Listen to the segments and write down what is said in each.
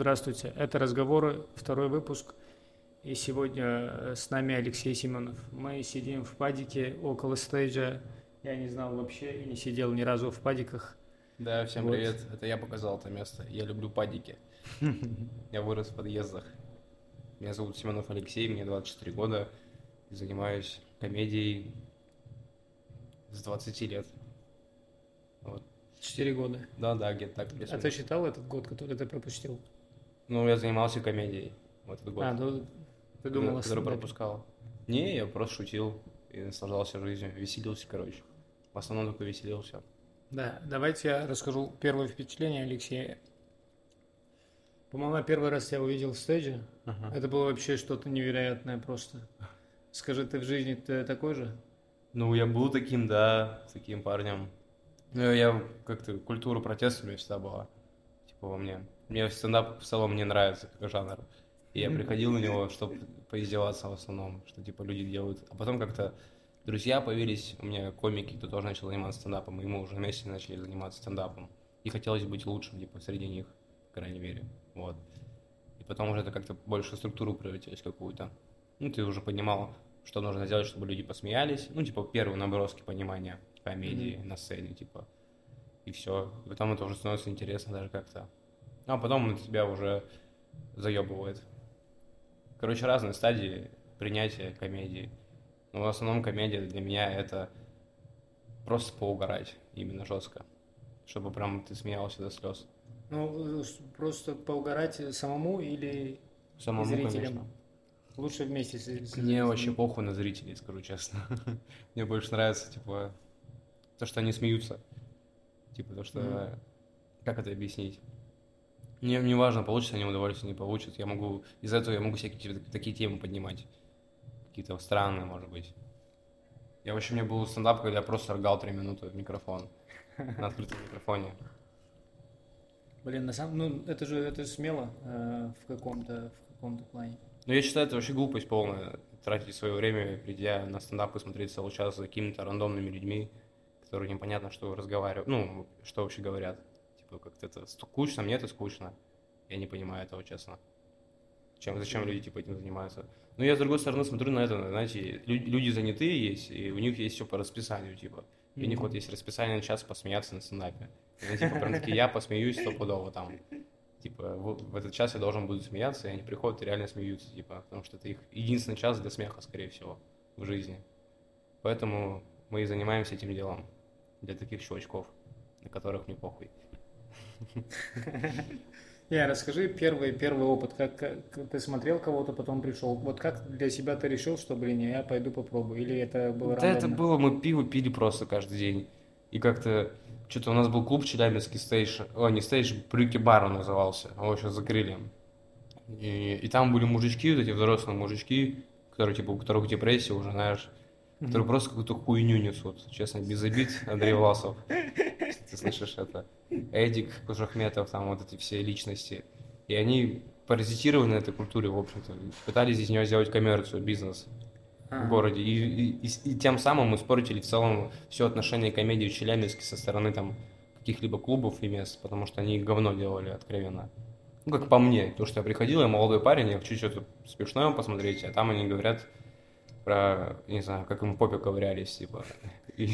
Здравствуйте, это «Разговоры», второй выпуск. И сегодня э, с нами Алексей Семенов. Мы сидим в падике около стейджа. Я не знал вообще и не сидел ни разу в падиках. Да, всем Вот. привет. Это я показал это место. Я люблю падики. Я вырос в подъездах. Меня зовут Семенов Алексей, мне 24 года. Занимаюсь комедией с 20 лет. Вот. Четыре года. Да, да, где-то так. А ты считал этот год, который ты пропустил? Ну, я занимался комедией в этот год. А, ну ты думал о который пропускал. Не, я просто шутил и наслаждался жизнью. Веселился, короче. В основном только веселился. Да, давайте я расскажу первое впечатление Алексея. По-моему, я первый раз тебя увидел в стейдже. Это было вообще что-то невероятное просто. Скажи, ты в жизни ты такой же? Ну, я был таким, да, таким парнем. Ну, я как-то культура протеста у меня всегда была, типа во мне. Мне стендап в целом не нравится как жанр. И я приходил на него, чтобы поиздеваться в основном, что типа люди делают. А потом как-то друзья появились, у меня комики, кто тоже начал заниматься стендапом, и мы уже вместе начали заниматься стендапом. И хотелось быть лучшим, типа, среди них, по крайней мере. Вот. И потом уже это как-то больше структуру превратилось какую-то. Ну, ты уже понимал, что нужно сделать, чтобы люди посмеялись. Ну, типа, первые наброски понимания комедии на сцене, типа. И все. И потом это уже становится интересно даже как-то. А потом на тебя уже заебывает. Короче, разные стадии принятия комедии. Но в основном комедия для меня это просто поугарать, именно жестко. Чтобы прям ты смеялся до слез. Ну, просто поугарать самому или Самому, зрителям? конечно. Лучше вместе с, с- Мне с- вообще похуй на зрителей, скажу честно. Мне больше нравится, типа, то, что они смеются. Типа, то, что... Мгм. Как это объяснить? Мне не важно, получится они удовольствие, не получат. Я могу... Из-за этого я могу всякие типа, такие темы поднимать. Какие-то странные, может быть. Я вообще, у меня был стендап, когда я просто ргал три минуты в микрофон. На открытом микрофоне. Блин, на самом, ну это же это же смело э, в каком-то в каком-то плане. Ну, я считаю, это вообще глупость полная, тратить свое время, придя на стендап и смотреть целый час за какими-то рандомными людьми, которые непонятно, что разговаривают, ну, что вообще говорят. Типа, как-то это скучно, мне это скучно. Я не понимаю этого, честно. Чем, зачем люди, типа, этим занимаются? Ну, я, с другой стороны, смотрю на это, знаете, лю- люди занятые есть, и у них есть все по расписанию, типа. И у них вот есть расписание на час посмеяться на стендапе. Они, типа, прям такие, я посмеюсь стопудово там. Типа, в, в этот час я должен буду смеяться, и они приходят и реально смеются, типа, потому что это их единственный час для смеха, скорее всего, в жизни. Поэтому мы и занимаемся этим делом для таких чувачков, на которых не похуй. Я расскажи первый первый опыт, как, как ты смотрел кого-то, потом пришел. Вот как для себя ты решил, что, блин, я пойду попробую, или это было Да это рандомно? было, мы пиво пили просто каждый день. И как-то, что-то у нас был клуб Челябинский стейдж, о, не стейдж, Брюки бар он назывался, его сейчас закрыли. И, и там были мужички, вот эти взрослые мужички, которые, типа, у которых депрессия уже, знаешь, которые просто какую-то хуйню несут. Честно, без обид, Андрей Власов. Ты слышишь это? Эдик Кужахметов, там вот эти все личности. И они паразитировали на этой культуре, в общем-то. Пытались из нее сделать коммерцию, бизнес в городе. И, и- и- и тем самым испортили в целом все отношение комедии в Челябинске со стороны там каких-либо клубов и мест, потому что они говно делали откровенно. Ну, как по мне, потому что я приходил, я молодой парень, я хочу что-то смешное посмотреть, а там они говорят про, не знаю, как им в попе ковырялись, типа. И-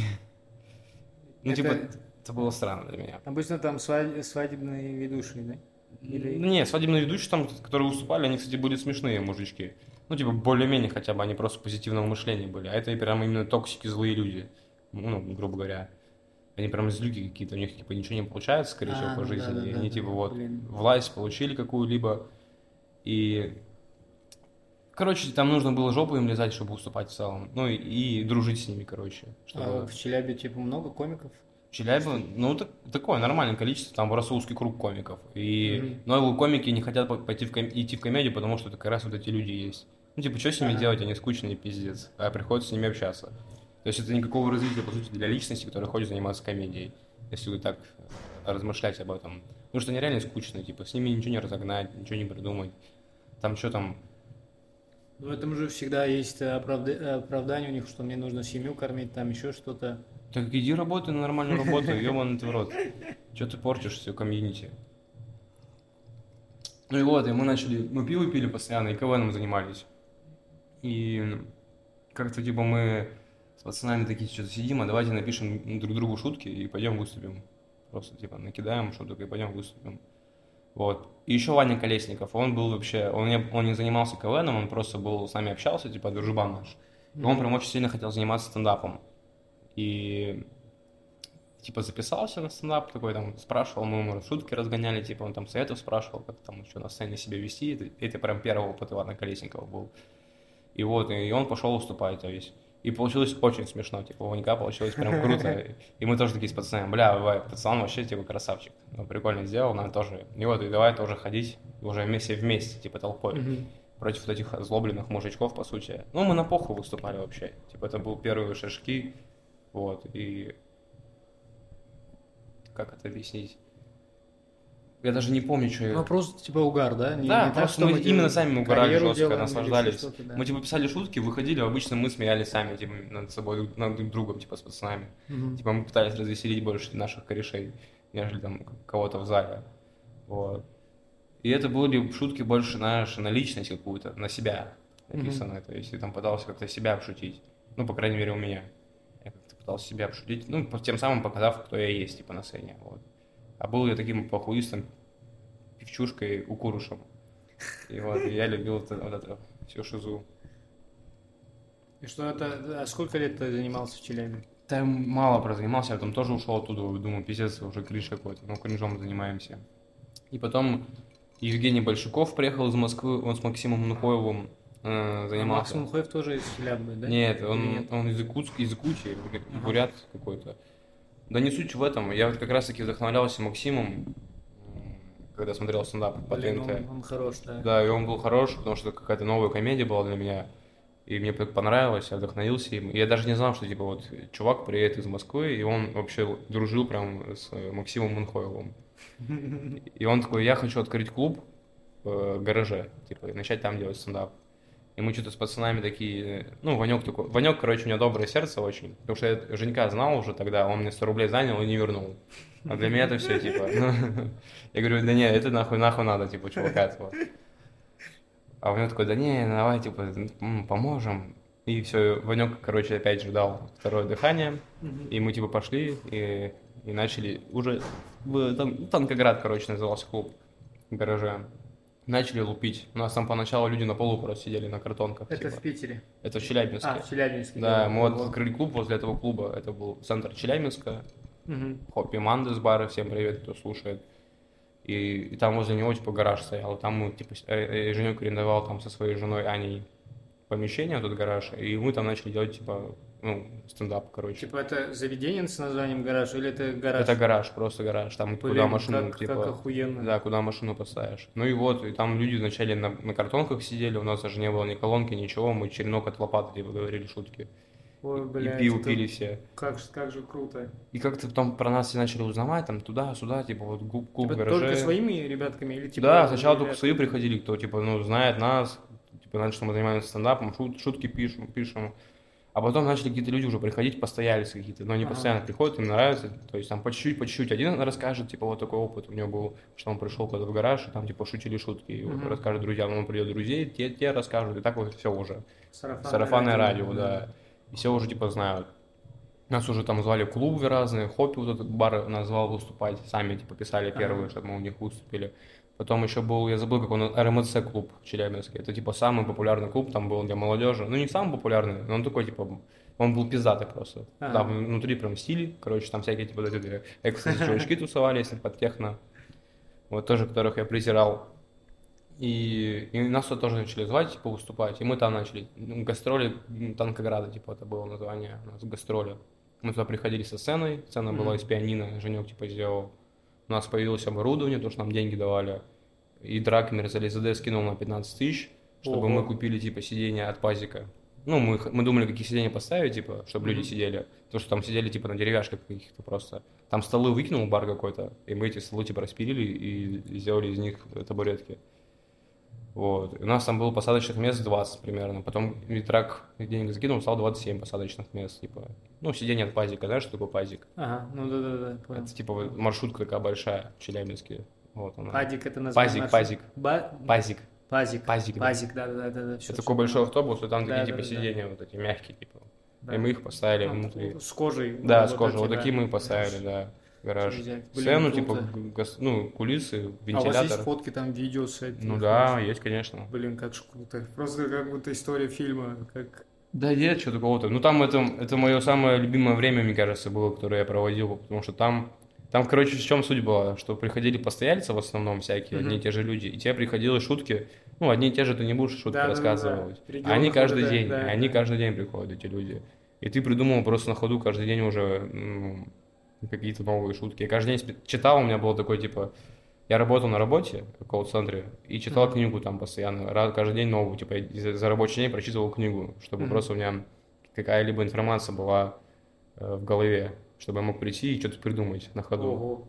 Ну, Это- типа, это было странно для меня. Обычно там свадебные ведущие, да? Или- Не, свадебные ведущие там, которые выступали, они, кстати, были смешные мужички. Ну, типа, более-менее хотя бы они просто позитивного мышления были. А это прям именно токсики, злые люди. Ну, грубо говоря. Они прям злюки какие-то, у них типа ничего не получается, скорее А, всего, по ну жизни. да, да, и да, они да, типа вот блин. власть получили какую-либо. И Короче, там нужно было жопу им лизать, чтобы выступать в целом. Ну и, и дружить с ними, короче. Чтобы... А в Челябе типа много комиков? Челябе, ну, так- такое нормальное количество, там просто узкий круг комиков. И Мгм. новые комики не хотят по- пойти в ком- идти в комедию, потому что это как раз вот эти люди есть. Ну, типа, что с ними Ага. делать, они скучные, пиздец. А приходится с ними общаться. То есть это никакого развития, по сути, для личности, которая хочет заниматься комедией. Если вы так размышлять об этом. Потому что они реально скучные, типа, с ними ничего не разогнать, ничего не придумать. Там что там, В этом же всегда есть оправда- оправдание у них, что мне нужно семью кормить, там еще что-то. Так иди работай на нормальную работу, ебаный ты в рот. Че ты портишь все комьюнити? Ну и вот, и мы начали, мы пиво пили постоянно, и КВНом занимались. И как-то типа мы с пацанами такие что-то сидим, а давайте напишем друг другу шутки и пойдем выступим. Просто типа накидаем шуток и пойдем выступим. Вот. И еще Ваня Колесников, он был вообще, он не, он не занимался КВНом, он просто был с нами общался, типа дружбан наш. И он прям очень сильно хотел заниматься стендапом. И типа записался на стендап, такой там спрашивал, мы ему шутки разгоняли, типа он там советов спрашивал, как там еще на сцене себя вести. Это, это прям первый опыт Ивана Колесникова был. И вот, и он пошел выступать, то есть. И получилось очень смешно, типа, у Ванька получилось прям круто. И мы тоже такие с пацанами, бля, пацан вообще, типа, красавчик. Ну, прикольно сделал, надо тоже. И вот, и давай тоже ходить уже вместе, вместе, типа, толпой. Против вот этих озлобленных мужичков, по сути. Ну, мы на поху выступали вообще. Типа, это был первые шашки, вот, и... Как это объяснить? Я даже не помню, что... Ну, просто типа угар, да? Не, да, не просто так, мы именно сами угорали жестко, наслаждались. Да. Мы типа писали шутки, выходили, обычно мы смеялись сами, типа, над собой, над друг другом, типа, с пацанами. Угу. Типа мы пытались развеселить больше наших корешей, нежели там кого-то в зале. Вот. И это были шутки больше, знаешь, на личность какую-то, на себя написанные. Угу. То есть я там пытался как-то себя обшутить. Ну, по крайней мере, у меня. Пытался себя обшутить, ну, тем самым показав, кто я есть, типа, на сцене. Вот. А был я таким похуистом, певчушкой укурушем. И вот я любил это, вот это всю шизу. И что это, а сколько лет ты занимался в Челябе? Да мало прозанимался, я там тоже ушел оттуда, думаю, пиздец, уже кринж какой-то, ну, кринжом занимаемся. И потом Евгений Большаков приехал из Москвы, он с Максимом Нухоевым э, занимался. А Максим Нухоев тоже из Челябы, да? Нет, он, нет? он из Якутска, из Якутии, бурят ага. какой-то. Да не суть в этом. Я вот как раз-таки вдохновлялся Максимом, когда смотрел стендап по ТНТ. Он, он хорош, да. Да, и он был хорош, потому что какая-то новая комедия была для меня. И мне понравилось, я вдохновился им. Я даже не знал, что типа вот чувак приедет из Москвы, и он вообще дружил прям с Максимом Мунхоевым. И он такой, я хочу открыть клуб в гараже, типа, и начать там делать стендап. И мы что-то с пацанами такие, ну, Ванек такой, Ванек, короче, у него доброе сердце очень, потому что я Женька знал уже тогда, он мне 100 рублей занял и не вернул. А для меня это все, типа, ну, я говорю, да нет, это нахуй, нахуй надо, типа, чувака этого. А Ванек такой, да не, давай, типа, поможем. И все, Ванек, короче, опять же дал второе дыхание, и мы, типа, пошли и, и начали уже, в, там, Танкоград, короче, назывался клуб в гараже начали лупить. У нас там поначалу люди на полу просто сидели на картонках. Это типа. в Питере? Это в Челябинске. А, в Челябинске. Да, да мы вот открыли клуб возле этого клуба. Это был центр Челябинска. Угу. Хоппи Мандес бара, всем привет, кто слушает. И, и там возле него типа гараж стоял. Там мы типа э, э, Женек арендовал там со своей женой Аней помещение, тут гараж, и мы там начали делать типа ну, стендап, короче. Типа это заведение с названием гараж или это гараж? Это гараж, просто гараж. Там Блин, куда машину, как, типа. Как охуенно. Да, куда машину поставишь. Ну и вот, и там люди вначале на, на картонках сидели, у нас даже не было ни колонки, ничего, мы черенок от лопаты типа говорили шутки. Ой, блядь, и пиво пили все. Как, как же круто. И как-то потом про нас все начали узнавать, там туда-сюда, типа вот клуб, клуб типа гараже. только своими ребятками или типа... Да, сначала ребят... только свои приходили, кто типа, ну, знает нас, типа, знает, что мы занимаемся стендапом, шут, шутки пишем, пишем. А потом начали какие-то люди уже приходить, постоялись какие-то, но они ага. постоянно приходят, им нравится, то есть там по чуть-чуть, по чуть-чуть. Один расскажет, типа, вот такой опыт у него был, что он пришел куда-то в гараж, и там, типа, шутили шутки, и вот расскажет друзьям, он придет друзей, те, те расскажут, и так вот все уже. Сарафанное, Сарафанное радио, радио, да. И все уже, типа, знают. Нас уже там звали клубы разные, Хоппи вот этот бар назвал выступать, сами, типа, писали первые, ага. чтобы мы у них выступили. Потом еще был, я забыл, как он, РМЦ клуб в Челябинске. Это типа самый популярный клуб, там был для молодежи. Ну, не самый популярный, но он такой, типа, он был пиздатый просто. А-а-а. Там внутри прям стили, короче, там всякие типа эти экстренные чувачки тусовались под техно. Вот тоже, которых я презирал. И, и нас тоже начали звать, типа, выступать. И мы там начали. Гастроли Танкограда, типа, это было название у нас гастроли. Мы туда приходили со сценой, сцена mm-hmm. была из пианино, Женек, типа, сделал. У нас появилось оборудование, то, что нам деньги давали. И Дракмер за ЛЗД скинул на 15 тысяч, чтобы Ого. мы купили, типа, сиденье от пазика. Ну, мы, мы думали, какие сиденья поставить, типа, чтобы mm-hmm. люди сидели. Потому что там сидели, типа, на деревяшках каких-то просто. Там столы выкинул бар какой-то, и мы эти столы, типа, распилили и сделали из них табуретки. Вот. У нас там было посадочных мест 20 примерно. Потом Витрак денег закинул, стал 27 посадочных мест. Типа, ну, сиденье от пазика, знаешь, что такое пазик? Ага, ну да-да-да, Это типа маршрутка такая большая в Челябинске. Вот он. Падик это название. Пазик, пазик. Ба... Пазик. Пазик. Пазик, да. Пазик, да, да, да, да. Это такой большой автобус, и там Да, такие да, типа да. сиденья вот эти мягкие, типа. Да. И мы их поставили А, внутри. С кожей. Да, вот с кожей. Вот да. такие мы поставили, да. Гараж. Блин, Сцену, типа, круто. г- гос- ну, кулисы, А у вас есть вентилятор. фотки, там, видео с этим? Ну да, есть, конечно. Блин, как ж круто. Просто как будто история фильма, как... Да нет, что такого-то. Ну там это, это мое самое любимое время, мне кажется, было, которое я проводил, потому что там, там, короче, в чем суть была, что приходили постояльцы в основном всякие, Мгм. одни и те же люди, и тебе приходилось шутки, ну, одни и те же ты не будешь шутки Да-да-да-да. рассказывать. В А регионах они каждый это, день, да, они да. каждый день приходят, эти люди. И ты придумал просто на ходу каждый день уже ну, какие-то новые шутки. Я каждый день читал, у меня было такое, типа, я работал на работе в колл-центре и читал Мгм. книгу там постоянно, раз, каждый день новую, типа, я за, рабочий день прочитывал книгу, чтобы Мгм. просто у меня какая-либо информация была э, в голове, чтобы я мог прийти и что-то придумать на ходу. Ого.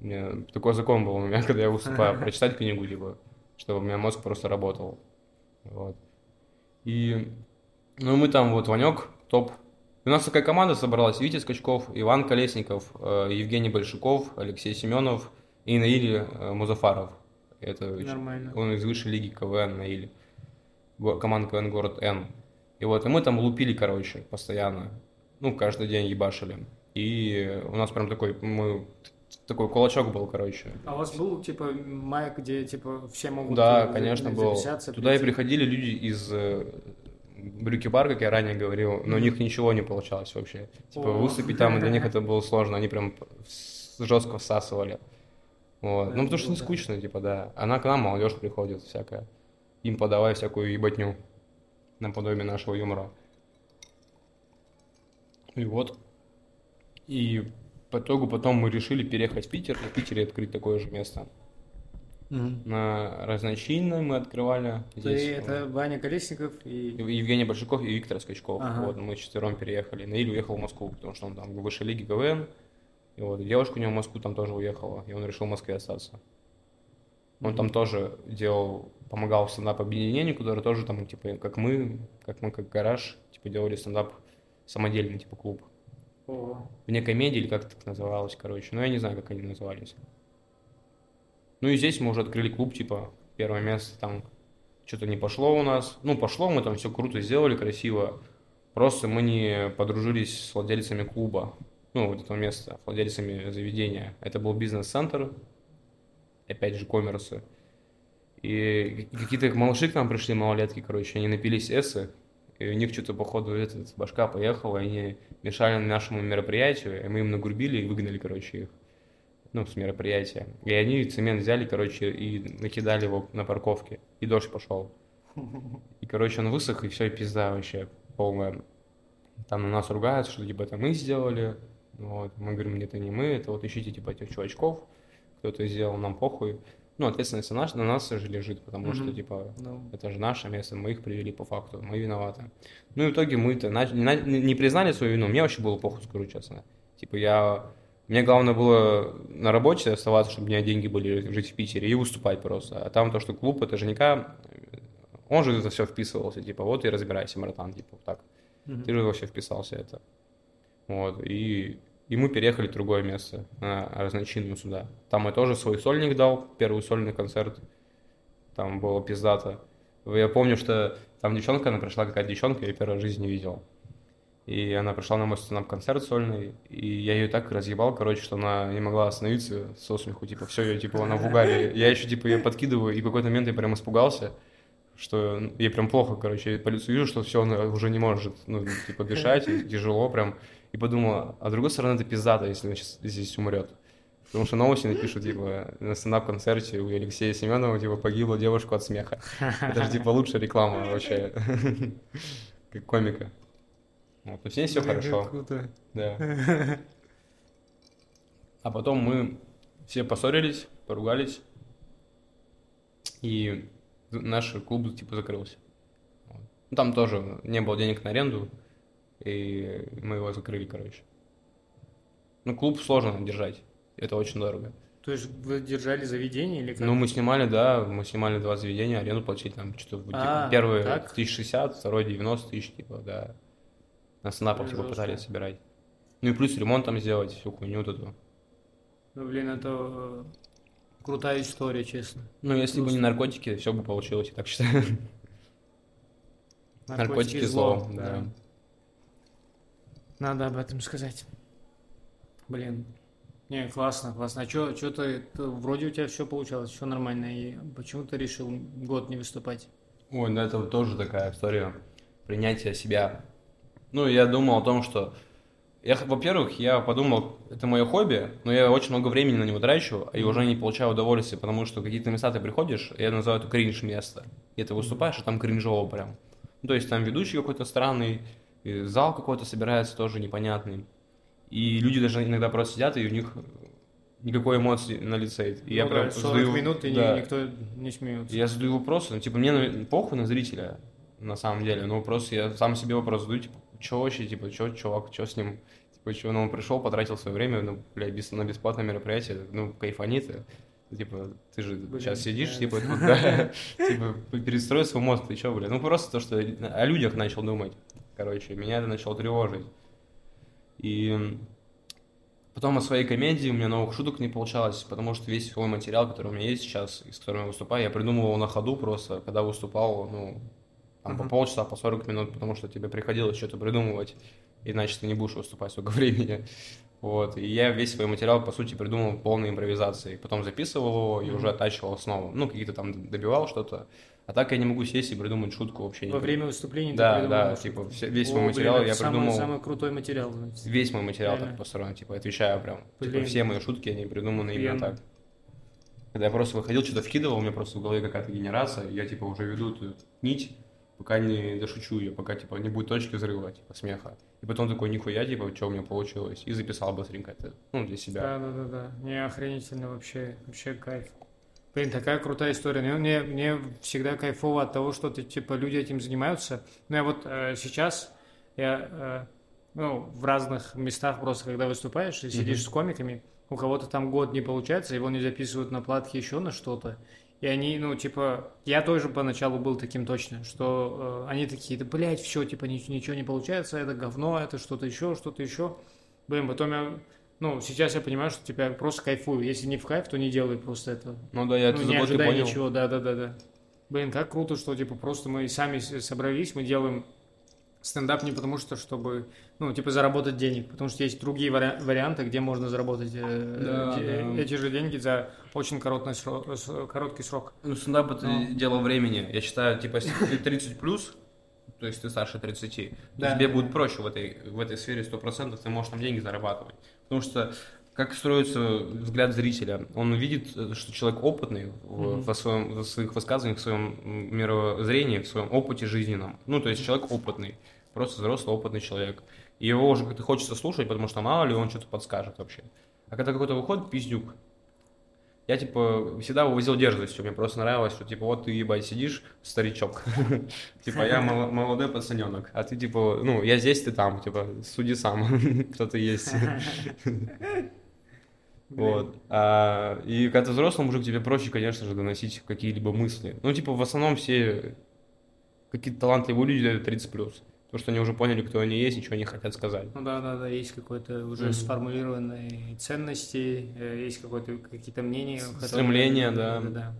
У меня такой закон был у меня, когда я выступаю, прочитать книгу, типа, чтобы у меня мозг просто работал. Вот. И, ну, мы там вот, Ванек, топ. У нас такая команда собралась, Витя Скачков, Иван Колесников, э, Евгений Большаков, Алексей Семенов и Наиль э, Музафаров. Это Нормально. он из высшей лиги КВН Наиль. Команда КВН город Н. И вот, и мы там лупили, короче, постоянно. Ну, каждый день ебашили. И у нас прям такой, мы, такой кулачок был, короче. А у вас был, типа, майк, где, типа, все могут Да, конечно, был. Туда и прийти? приходили люди из э, Брюки Бар, как я ранее говорил, но у них ничего не получалось вообще. Типа выступить там для них это было сложно, они прям жестко всасывали. Вот. Ну, потому что не скучно, типа, да. Она к нам, молодежь приходит всякая. Им подавай всякую ебатню наподобие нашего юмора. И вот. И по итогу потом мы решили переехать в Питер, и в Питере открыть такое же место. Мгм. На Разночинной мы открывали. Ты Здесь, это Ваня Колесников и... Евгений Большаков и Виктор Скачков. Ага. Вот, мы четвером переехали. Наиль уехал в Москву, потому что он там в высшей лиге КВН. И вот, девушка у него в Москву там тоже уехала, и он решил в Москве остаться. Он там тоже делал, помогал в стендап-объединению, которое тоже там, типа, как мы, как мы, как гараж, типа, делали стендап самодельный, типа, клуб. О, Вне комедии, или как это так называлось, короче. Ну, я не знаю, как они назывались. Ну, и здесь мы уже открыли клуб, типа, первое место, там, что-то не пошло у нас. Ну, пошло, мы там все круто сделали, красиво. Просто мы не подружились с владельцами клуба, ну, вот этого места, владельцами заведения. Это был бизнес-центр, опять же, коммерсы. И какие-то малыши к нам пришли, малолетки, короче, они напились эссы, и у них что-то, походу, этот, башка поехала, и они мешали нашему мероприятию, и мы им нагрубили и выгнали, короче, их, ну, с мероприятия. И они цемент взяли, короче, и накидали его на парковке, и дождь пошел. И, короче, он высох, и все, и пизда вообще полная. Там на нас ругаются, что, типа, это мы сделали, вот, мы говорим, нет, это не мы, это вот ищите, типа, этих чувачков, кто это сделал, нам похуй. Ну, ответственность на нас, на нас же лежит, потому что, Мгм. типа, ну, это же наше место, мы их привели по факту, мы виноваты. Ну и в итоге мы-то нач- не, не признали свою вину, мне вообще было похуй, скажу честно. Типа я... Мне главное было на работе оставаться, чтобы у меня деньги были жить в Питере и выступать просто. А там то, что клуб, это никак... Он же это все вписывался, типа, вот и разбирайся, братан, типа, вот так. мгм. Ты же вообще вписался это. Вот, и, и мы переехали в другое место, на разночинную сюда. Там я тоже свой сольник дал, первый сольный концерт. Там было пиздато. Я помню, что там девчонка, она пришла, какая-то девчонка, я ее первый раз в жизни видел. И она пришла на мой стендап-концерт сольный, и я ее так разъебал, короче, что она не могла остановиться со смеху, типа, все, ее, типа, она в угаре. Я еще, типа, ее подкидываю, и в какой-то момент я прям испугался, что ей прям плохо, короче, я по лицу вижу, что все, она уже не может, ну, типа, дышать, и тяжело прям. И подумала, а с другой стороны, это пиздато, если она сейчас здесь умрет. Потому что новости напишут, типа, на стендап-концерте у Алексея Семенова, типа, погибла девушка от смеха. Это же, типа, лучшая реклама вообще, как комика. Вот, то есть с ней все Блин, хорошо, Круто. да. А потом мы все поссорились, поругались, и наш клуб, типа, закрылся. Вот. Ну, Там тоже не было денег на аренду, и мы его закрыли, короче. Ну, клуб сложно держать, это очень дорого. То есть вы держали заведение или как? Ну, мы снимали, да, мы снимали два заведения, аренду платили там что-то, А, первый так? 1060, второй 90 тысяч, типа, да. На снапах, типа, пытались собирать. Ну и плюс ремонт там сделать, всю хуйню вот эту. Ну, блин, это... крутая история, честно. Ну, если бы не наркотики, все бы получилось, я так считаю. Наркотики, Наркотики зло, зло, да. Надо об этом сказать. Блин. Не, классно, классно. А что ты, ты- вроде у тебя все получалось, все нормально. И почему ты решил год не выступать? Ой, ну это вот тоже такая история принятия себя. Ну, я думал о том, что... Я, во-первых, я подумал, это мое хобби, но я очень много времени на него трачу, и уже не получаю удовольствия, потому что какие-то места ты приходишь, я называю это кринж место. И ты выступаешь, а там кринжово прям. Ну, то есть там ведущий какой-то странный, зал какой-то собирается тоже непонятный. И люди даже иногда просто сидят, и у них никакой эмоции на лице. И я Ну прям да, 40 задаю- минут, и да. никто не смеется. Я задаю вопросы, ну, типа, мне похуй на зрителя, на самом деле, но просто я сам себе вопрос задаю, типа, что вообще, типа, что, чувак, что с ним, типа, что, ну, он пришел, потратил свое время, ну, блядь, бес- на бесплатное мероприятие, ну, кайфани ты, типа, ты же Блин, сейчас сидишь, типа, тут, да, типа, перестрой свой мозг, ты что, блядь, ну, просто то, что о людях начал думать, короче, меня это начало тревожить. И Потом о своей комедии у меня новых шуток не получалось, потому что весь свой материал, который у меня есть сейчас, и с которым я выступаю, я придумывал на ходу просто, когда выступал, ну, там, по Мгм. полчаса, по 40 минут, потому что тебе приходилось что-то придумывать, иначе ты не будешь выступать столько времени. Вот, и я весь свой материал, по сути, придумал полной импровизацией. Потом записывал его и Мгм. уже оттачивал снова. Ну, какие-то там добивал что-то. А так я не могу сесть и придумать шутку вообще. Во время выступления ты Да, придумал да, шутку. типа, все- весь О, мой блин, материал это я самый, придумал. Самый крутой материал. Весь мой материал Реально. так построен, типа, отвечаю прям. Типа, Блин. все мои шутки, они придуманы именно Охуенно. так. Когда я просто выходил, что-то вкидывал, у меня просто в голове какая-то генерация, я, типа, уже веду эту нить, пока не дошучу ее, пока, типа, не будет точки взрыва, типа, смеха. И потом такой, нихуя, типа, что у меня получилось, и записал быстренько это, ну, для себя. Да, да, да, да. Не охренительно вообще, вообще кайф. Блин, такая крутая история. Мне, мне, мне всегда кайфово от того, что ты, типа, люди этим занимаются. Ну, я вот э, сейчас, я, э, ну, в разных местах просто, когда выступаешь и сидишь Мгм. с комиками, у кого-то там год не получается, его не записывают на платке еще на что-то. И они, ну, типа, я тоже поначалу был таким точно, что э, они такие, да, блядь, все, типа, ничего, ничего не получается, это говно, это что-то еще, что-то еще. Блин, потом я, ну, сейчас я понимаю, что, типа, я просто кайфую. Если не в кайф, то не делай просто этого. Ну да, я ну, это не ожидай понял. ничего, да-да-да-да. Блин, как круто, что, типа, просто мы сами собрались, мы делаем стендап не потому что, чтобы, ну, типа, заработать денег, потому что есть другие вари- варианты, где можно заработать э, Да, э, да. эти же деньги за очень короткий срок. короткий срок. Ну, стендап это Ну. дело времени. Я считаю, типа, если ты 30 плюс, то есть ты старше 30, то Да. тебе будет проще в этой, в этой сфере 100%, ты можешь там деньги зарабатывать. Потому что как строится взгляд зрителя? Он видит, э, что человек опытный в- Мгм. во, своем, в своих высказываниях, в своем мировоззрении, в своем опыте жизненном. Ну, то есть человек опытный, просто взрослый опытный человек. И его уже как-то хочется слушать, потому что мало ли он что-то подскажет вообще. А когда какой-то выходит пиздюк, я, типа, всегда вывозил дерзостью. Мне просто нравилось, что, типа, вот ты, ебать, сидишь, старичок. Типа, я мол- молодой пацаненок. А ты, типа, ну, я здесь, ты там. Типа, суди сам, кто ты есть. Вот. А, И когда ты взрослый мужик, тебе проще, конечно же, доносить какие-либо мысли. Ну, типа, в основном все какие-то талантливые люди дают 30 плюс. Потому что они уже поняли, кто они есть и что они хотят сказать. Ну да, да, да, есть какой-то уже Мгм. сформулированные ценности, э, есть какое-то какие-то мнения. которые- Стремления, да. да, да.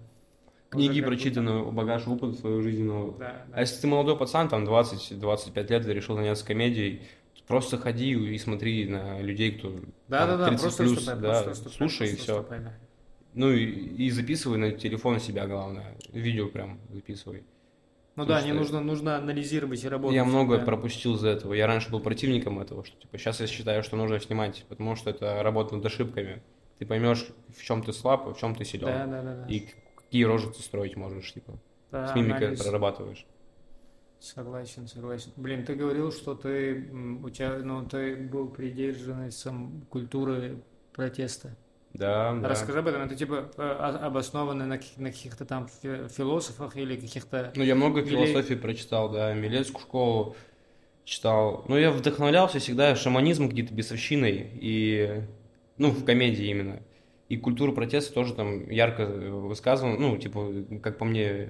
Книги прочитаны, багаж опыта своего жизненного. Да, да. А если ты молодой пацан, там 20-25 лет, решил заняться комедией, просто ходи и смотри на людей, кто Да, там, да, да, 30 просто плюс, выступай, да, просто слушай и просто все. выступай, да. Ну и, и записывай на телефон себя, главное. Видео прям записывай. Ну Потому да, не что нужно, нужно анализировать и работать. Я многое да. пропустил из-за этого. Я раньше был противником этого, что типа сейчас я считаю, что нужно снимать, потому что это работа над ошибками. Ты поймешь, в чем ты слаб, в чем ты силен. Да, да, да. да. И какие рожи ты строить можешь, типа. Да, с мимикой анализ. прорабатываешь. Согласен, согласен. Блин, ты говорил, что ты у тебя, ну, ты был приверженцем культуры протеста. Да, да. Расскажи об этом. Это типа э, о- обосновано на, на каких-то там фи- философах или каких-то. Ну, я много Или- философии прочитал, да, Милецкую школу читал. Ну, я вдохновлялся всегда шаманизмом, какие-то бесовщиной, и, ну, в комедии именно. И культура протеста тоже там ярко высказана, ну, типа, как по мне,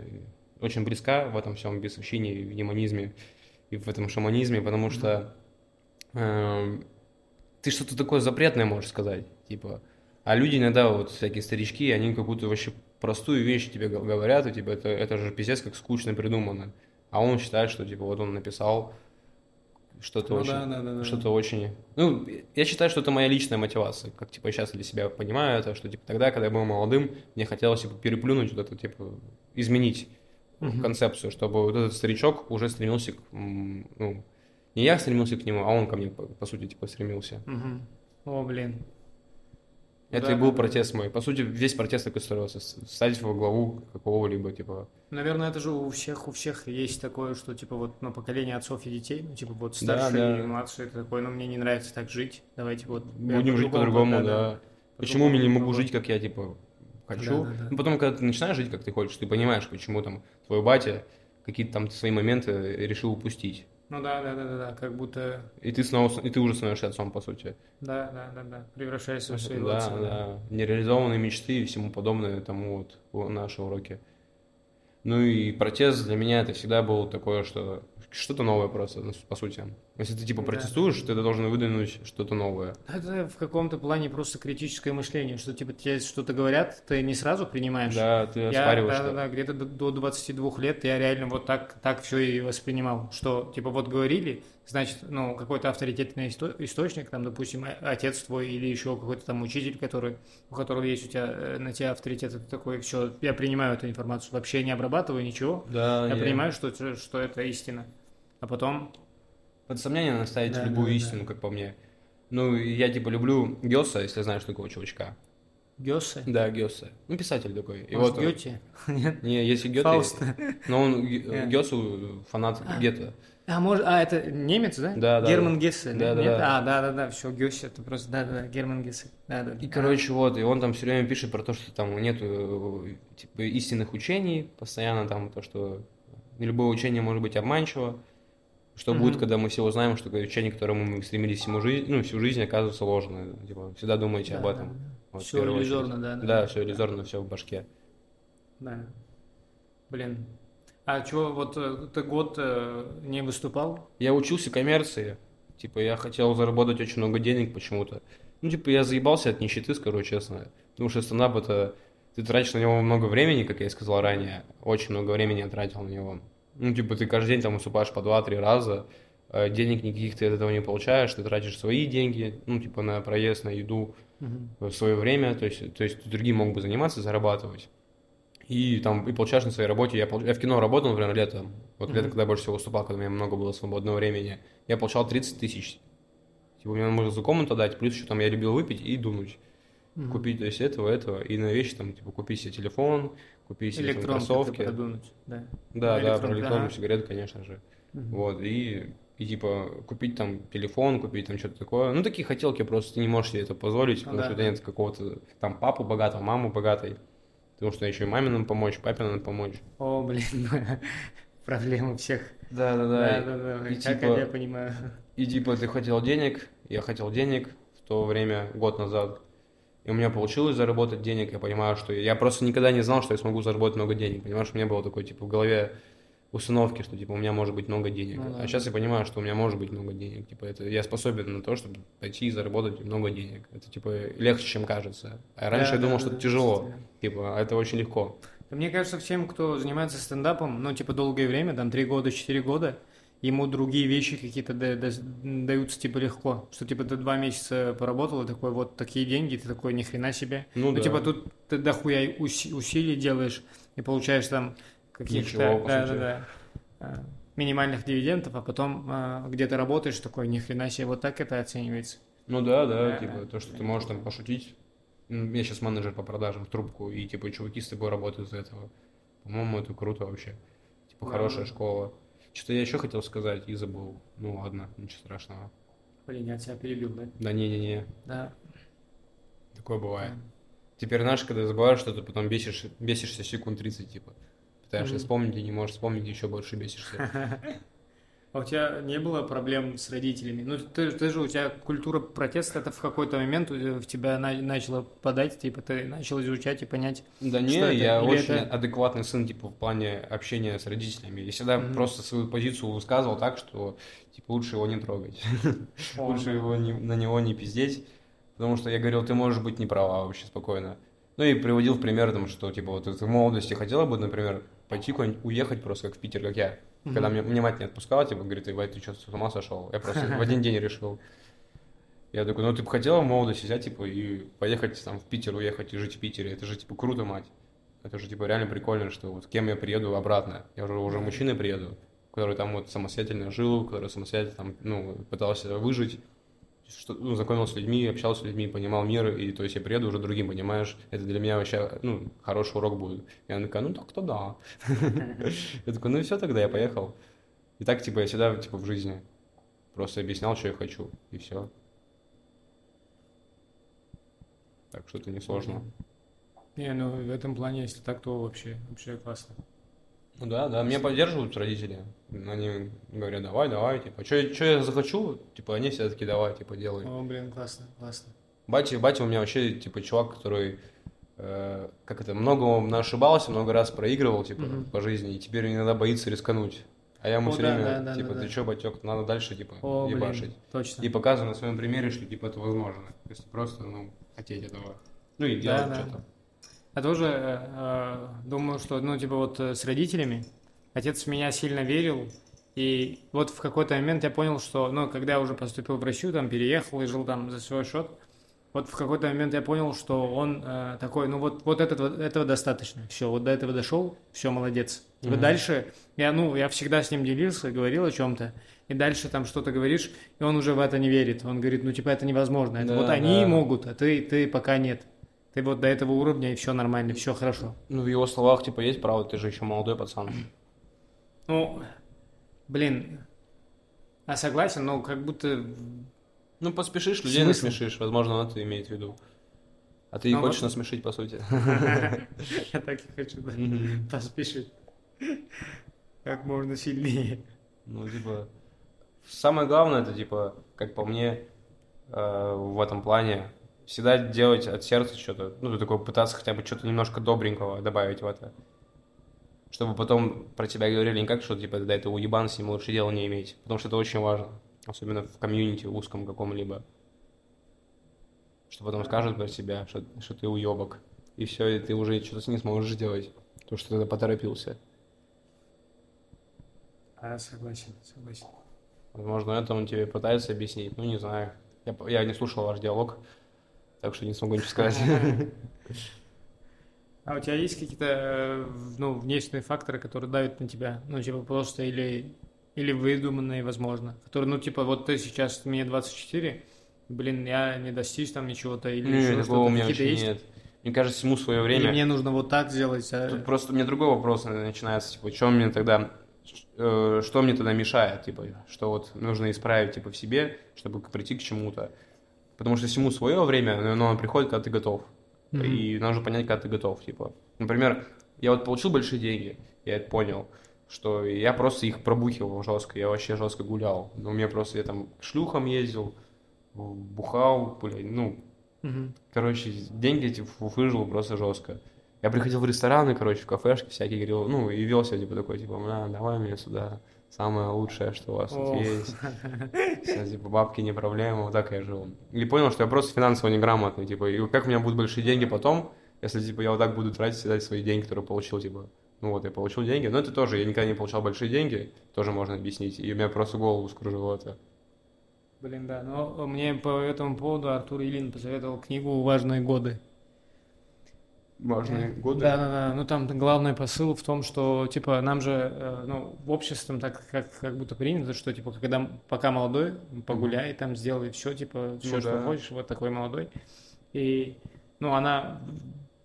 очень близка в этом всем бесовщине, в демонизме, и в этом шаманизме, потому что эм, ты что-то такое запретное можешь сказать, типа, А люди иногда, вот всякие старички, они какую-то вообще простую вещь тебе говорят, и типа это, это же пиздец как скучно придумано. А он считает, что типа вот он написал что-то ну, очень, да, да, да, что-то очень. Ну, я считаю, что это моя личная мотивация, как типа сейчас для себя понимаю это, что типа тогда, когда я был молодым, мне хотелось типа переплюнуть вот это типа изменить угу. концепцию, чтобы вот этот старичок уже стремился к, ну, не я стремился к нему, а он ко мне по, по сути типа стремился. Угу. О, блин. Это да, и был да, протест мой. По сути, весь протест такой строился. Стать во главу какого-либо, типа... Наверное, это же у всех, у всех есть такое, что, типа, вот, ну, поколение отцов и детей, ну, типа, вот, старший да, да. и младший, это такое, ну, мне не нравится так жить, давайте вот... Будем жить по-другому, да. да. да. Почему мне не могу жить, как я, типа, хочу? Да, да, да. Ну, потом, когда ты начинаешь жить, как ты хочешь, ты понимаешь, почему, там, твой батя какие-то там свои моменты решил упустить. Ну да, да, да, да, да, как будто. И ты снова, и ты уже становишься отцом, по сути. Да, да, да, да. Превращаешься в своего да, отца. Да, да. Нереализованные мечты и всему подобное тому вот наши уроки. Ну и протест для меня это всегда было такое, что что-то новое просто, ну, по сути. Если ты типа протестуешь, да. ты должен выдвинуть что-то новое. Это в каком-то плане просто критическое мышление, что типа тебе что-то говорят, ты не сразу принимаешь. Да, ты оспариваешь. Я, да, да, да, где-то до 22 лет я реально вот так, так все и воспринимал, что типа вот говорили, значит, ну, какой-то авторитетный источник, там, допустим, отец твой или еще какой-то там учитель, который, у которого есть у тебя э, на тебя авторитет, это такой, все, я принимаю эту информацию, вообще не обрабатываю ничего, да, я, я понимаю, что, что это истина. А потом под сомнение надо ставить да, любую да, истину, да. как по мне. Ну, я типа люблю Гёса, если знаешь такого чувачка. Гёсе? Да, Гёсе. Ну, писатель такой. И Может, вот, Гёте? Нет? Не, если Гёте... Фауст. Но он Гёсу фанат а. Гетта. А, может, а это немец, да? Да, да. Герман Гессе, да? Да, Нет? да. А, да, да, да, все, Гёсе, это просто, да, да, Герман Гессе. Да, да. И, короче, вот, и он там все время пишет про то, что там нету, типа, истинных учений, постоянно там то, что любое учение может быть обманчиво. Что mm-hmm. будет, когда мы все узнаем, что учение, к которому мы стремились всему жизнь, ну, всю жизнь, оказывается ложное. Типа, всегда думайте да, об этом. Да, Вот, все иллюзорно, да, да. Да, все иллюзорно, все в башке. Да. Блин. А что, вот э, ты год э, не выступал? Я учился коммерции. Типа, я хотел заработать очень много денег почему-то. Ну, типа, я заебался от нищеты, скажу честно. Потому что стендап это... Ты тратишь на него много времени, как я и сказал ранее. Очень много времени я тратил на него. Ну, типа, ты каждый день там выступаешь по 2-3 раза, э, денег никаких ты от этого не получаешь, ты тратишь свои деньги, ну, типа, на проезд, на еду, uh-huh. в свое время, то есть, то есть другие могут бы заниматься, зарабатывать. И там, и получаешь на своей работе, я, я в кино работал, например, летом, вот uh-huh. лето, когда я больше всего выступал, когда у меня много было свободного времени, я получал 30 тысяч. Типа, мне можно за комнату дать, плюс еще там я любил выпить и дунуть. Uh-huh. Купить, то есть, этого, этого, и на вещи, там, типа, купить себе телефон, купить себе кроссовки. Продумать, да, да, да про электронную ага. сигарету, конечно же. Угу. Вот, и, и типа купить там телефон, купить там что-то такое. Ну, такие хотелки просто ты не можешь себе это позволить, потому ну, да. что нет какого-то там папу богатого, маму богатой. Потому что еще и маме надо помочь, папе надо помочь. О, блин, проблемы всех. Да, да, да. Да, да, да. И, как типа, я понимаю. И типа ты хотел денег, я хотел денег в то время, год назад и у меня получилось заработать денег, я понимаю, что я просто никогда не знал, что я смогу заработать много денег, понимаешь, у меня было такое, типа, в голове установки, что, типа, у меня может быть много денег, ну, да. а сейчас я понимаю, что у меня может быть много денег, типа, это я способен на то, чтобы пойти и заработать много денег, это, типа, легче, чем кажется, а раньше да, я думал, да, что да, это тяжело, типа, а это очень легко. Мне кажется, всем, кто занимается стендапом, ну, типа, долгое время, там, три года, четыре года, ему другие вещи какие-то даются типа легко, что типа ты два месяца поработал и такой вот такие деньги, ты такой ни хрена себе. Ну, ну да. типа тут ты дохуя усилий делаешь и получаешь там каких-то да, да, да, а, минимальных дивидендов, а потом а, где то работаешь такой ни хрена себе, вот так это оценивается. Ну да, да, да типа то, что ты можешь там пошутить. Я сейчас менеджер по продажам в трубку, и типа чуваки с тобой работают из-за этого. По-моему, это круто вообще. Типа хорошая да. школа. Что я еще хотел сказать и забыл. Ну ладно, ничего страшного. Блин, я тебя перебил, да? Да не-не-не. Да. Такое бывает. Да. Теперь, знаешь, когда забываешь что-то, потом бесишь, бесишься секунд 30, типа. Пытаешься mm-hmm. вспомнить и не можешь вспомнить, еще больше бесишься. А у тебя не было проблем с родителями? Ну, ты, ты же, у тебя культура протеста, это в какой-то момент в тебя на, начала подать, типа, ты начал изучать и понять, Да не, я это? очень это... адекватный сын, типа, в плане общения с родителями. Я всегда mm-hmm. просто свою позицию высказывал так, что, типа, лучше его не трогать. лучше его на него не пиздеть. Потому что я говорил, ты можешь быть не права вообще спокойно. Ну и приводил в пример, там, что типа вот ты в молодости хотела бы, например, пойти куда-нибудь уехать просто как в Питер, как я. Mm-hmm. Когда мне, мне мать не отпускала, типа, говорит, Ивай, ты что, с ума сошел? Я просто в один день решил. Я такой, ну ты бы хотела в молодости взять, типа, и поехать там в Питер, уехать и жить в Питере. Это же, типа, круто, мать. Это же, типа, реально прикольно, что вот кем я приеду обратно. Я уже, уже мужчиной приеду, который там вот самостоятельно жил, который самостоятельно там, ну, пытался выжить что, ну, знакомился с людьми, общался с людьми, понимал мир, и то есть я приеду уже другим, понимаешь, это для меня вообще, ну, хороший урок будет. И она такая, ну так-то да. Я такой, ну и все тогда, я поехал. И так, типа, я всегда, типа, в жизни просто объяснял, что я хочу, и все. Так что это несложно. Не, ну в этом плане, если так, то вообще, вообще классно. Ну да, да, меня поддерживают родители. Они говорят, давай, давай, типа, что я захочу, типа, они все таки давай, типа, делай. О, блин, классно, классно. Батя, батя у меня вообще, типа, чувак, который, э, как это, много ошибался, много раз проигрывал, типа, угу. по жизни, и теперь иногда боится рискануть. А я ему О, все да, время, да, да, типа, да, ты да. что, батек, надо дальше, типа, О, ебашить. Блин, точно. И показываю на своем примере, что, типа, это возможно. Если просто, ну, хотеть этого. Ну и делать да, что-то. Да. Я тоже э, э, думаю, что, ну, типа вот э, с родителями отец в меня сильно верил, и вот в какой-то момент я понял, что, ну, когда я уже поступил в Россию, там, переехал и жил там за свой счет, вот в какой-то момент я понял, что он э, такой, ну вот, вот этого, этого достаточно, все, вот до этого дошел, все, молодец. Mm-hmm. Вот дальше, я, ну, я всегда с ним делился, говорил о чем-то, и дальше там что-то говоришь, и он уже в это не верит. Он говорит, ну, типа, это невозможно. Это да, вот они да. могут, а ты, ты пока нет. Ты вот до этого уровня, и все нормально, все хорошо. Ну, в его словах, типа, есть право, ты же еще молодой пацан. Ну, блин, а согласен, но как будто... Ну, поспешишь, людей Смысл? насмешишь, возможно, это имеет в виду. А ты ну, хочешь вот... насмешить, по сути. Я так и хочу, да, поспешить. Как можно сильнее. Ну, типа, самое главное, это, типа, как по мне, э, в этом плане, всегда делать от сердца что-то, ну, такое пытаться хотя бы что-то немножко добренького добавить в это. Чтобы потом про тебя говорили не как, что типа, да, это уебан, с ним лучше дела не иметь. Потому что это очень важно. Особенно в комьюнити узком каком-либо. Что потом скажут про тебя, что, что ты уебок. И все, и ты уже что-то ним сможешь сделать. Потому что ты поторопился. А, согласен, согласен. Возможно, это он тебе пытается объяснить. Ну, не знаю. Я, я не слушал ваш диалог так что не смогу ничего сказать. А у тебя есть какие-то э, ну, внешние факторы, которые давят на тебя? Ну, типа, просто или, или выдуманные, возможно. Которые, ну, типа, вот ты сейчас, мне 24, блин, я не достичь там ничего-то, или не, еще что-то. у меня вообще есть? нет. Мне кажется, всему свое время. Или мне нужно вот так сделать. А... Тут просто мне другой вопрос начинается, типа, что мне тогда, э, что мне тогда мешает, типа, что вот нужно исправить, типа, в себе, чтобы прийти к чему-то. Потому что всему свое время, но оно приходит, когда ты готов. Mm-hmm. И нужно понять, когда ты готов. Типа, например, я вот получил большие деньги, я это понял, что я просто их пробухивал жестко, я вообще жестко гулял. У меня просто я там к шлюхам ездил, бухал, блядь, ну, mm-hmm. короче, деньги эти выжил просто жестко. Я приходил в рестораны, короче, в кафешки всякие, говорил, ну, и вел себя, типа, такой, типа, на, давай меня сюда, самое лучшее, что у вас тут есть. Все, типа, бабки не проблема, вот так я жил. И понял, что я просто финансово неграмотный, типа, и как у меня будут большие деньги потом, если, типа, я вот так буду тратить всегда свои деньги, которые получил, типа, ну вот, я получил деньги, но это тоже, я никогда не получал большие деньги, тоже можно объяснить, и у меня просто голову скружило это. Блин, да, но мне по этому поводу Артур Илин посоветовал книгу «Важные годы» важные годы. Да, да, да. Ну там главный посыл в том, что типа нам же, э, ну, в обществе так как, как будто принято, что типа когда пока молодой, погуляй, там сделай все, типа все, ну, что да. хочешь, вот такой молодой. И ну она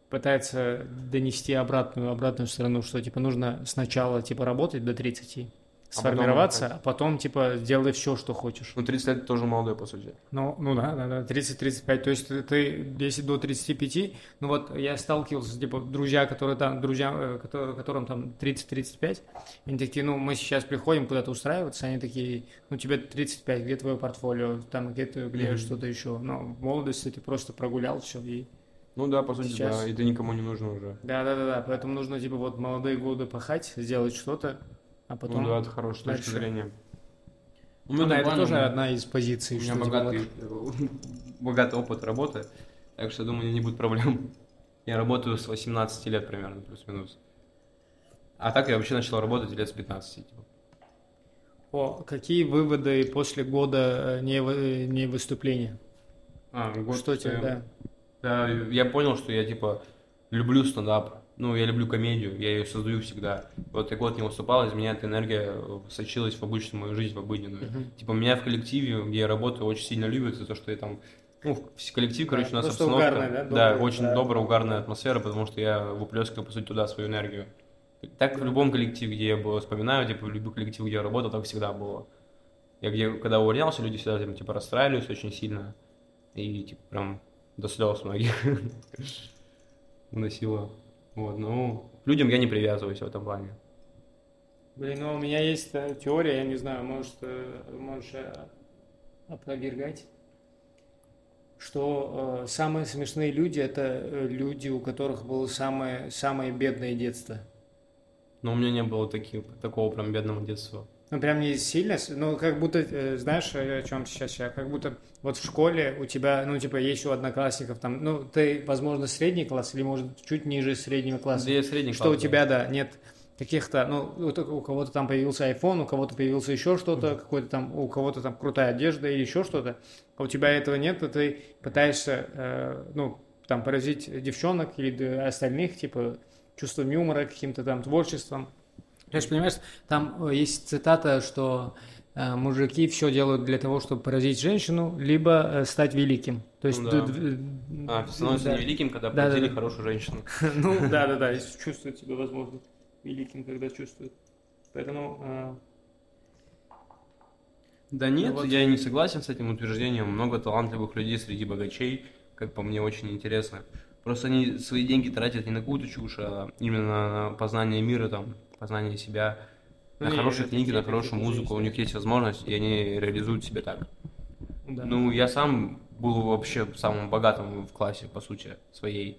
пытается донести обратную обратную сторону, что типа нужно сначала типа работать до 30 сформироваться, а потом, а потом типа, делай все, что хочешь. Ну, 30 лет тоже молодой, по сути. Ну, ну да, да, да, 30-35, то есть ты, ты, если до 35, ну вот я сталкивался, типа, друзья, которые там, друзья, э, которые, которым там 30-35, они такие, ну, мы сейчас приходим куда-то устраиваться, они такие, ну, тебе 35, где твое портфолио, там, где ты, где mm-hmm. что-то еще, ну, в молодости ты просто прогулял все и... Ну да, по сути, сейчас... да, и ты никому не нужен уже. Да, да, да, да, поэтому нужно, типа, вот молодые годы пахать, сделать что-то, а потом... Ну да, это хорошая точка зрения. У меня Ну да, это тоже меня- одна из позиций. У меня богатый, богатый опыт работы, так что, думаю, не будет проблем. Я работаю с 18 лет примерно, плюс-минус. А так я вообще начал работать лет с 15. типа. О, какие выводы после года э, не, вы- не выступления? А, год что тебе, прям- да? Да, я понял, что я, типа, люблю стендап. Ну, я люблю комедию, я ее создаю всегда. Вот я год не выступал, из меня эта энергия э, сочилась в обычную мою жизнь, в обыденную. Мгм. Типа, меня в коллективе, где я работаю, очень сильно любят за то, что я там... Ну, коллектив, короче, у нас обстановка... угарная, да, да, добрая, очень да. добрая, угарная атмосфера, потому что я выплескиваю, по сути, туда свою энергию. Так в любом коллективе, где я был, вспоминаю, типа, в любой коллектив, где я работал, так всегда было. Я где, когда увольнялся, люди всегда, там, типа, расстраивались очень сильно. И, типа, прям до слез многих уносило. Вот, ну, к людям я не привязываюсь в этом плане. Блин, ну у меня есть э, теория, я не знаю, может, э, можешь э, опровергать, что э, самые смешные люди это люди, у которых было самое, самое бедное детство. Но у меня не было таких, такого прям бедного детства. Ну, прям не сильно, ну, как будто, э, знаешь, э, о чем сейчас я, как будто вот в школе у тебя, ну, типа, есть у одноклассников там, ну, ты, возможно, средний класс или, может, чуть ниже среднего класса. Да я средний что класс у тебя, да, нет каких-то, ну, у кого-то там появился iPhone, у кого-то появился еще что-то, какой-то там, у кого-то там крутая одежда или еще что-то, а у тебя этого нет, то ты пытаешься, э, ну, там, поразить девчонок или д- остальных, типа, чувством юмора, каким-то там творчеством. То есть, понимаешь, там э, есть цитата, что э, мужики все делают для того, чтобы поразить женщину, либо э, стать великим. То есть, Ну да. А, ты становишься да. невеликим, когда Да, да, поразили да. хорошую женщину. Ну, да, да, да, чувствует себя, возможно, великим, когда чувствует. Поэтому, Да нет, вот. я не согласен с этим утверждением. Много талантливых людей среди богачей, как по мне, очень интересно. Просто они свои деньги тратят не на какую-то чушь, а именно на познание мира, там, познание себя, Ну, на не, хорошие книги, на хорошую музыку. У них есть возможность, и они реализуют себя так. да. Ну, я сам был вообще самым богатым в классе, по сути, своей.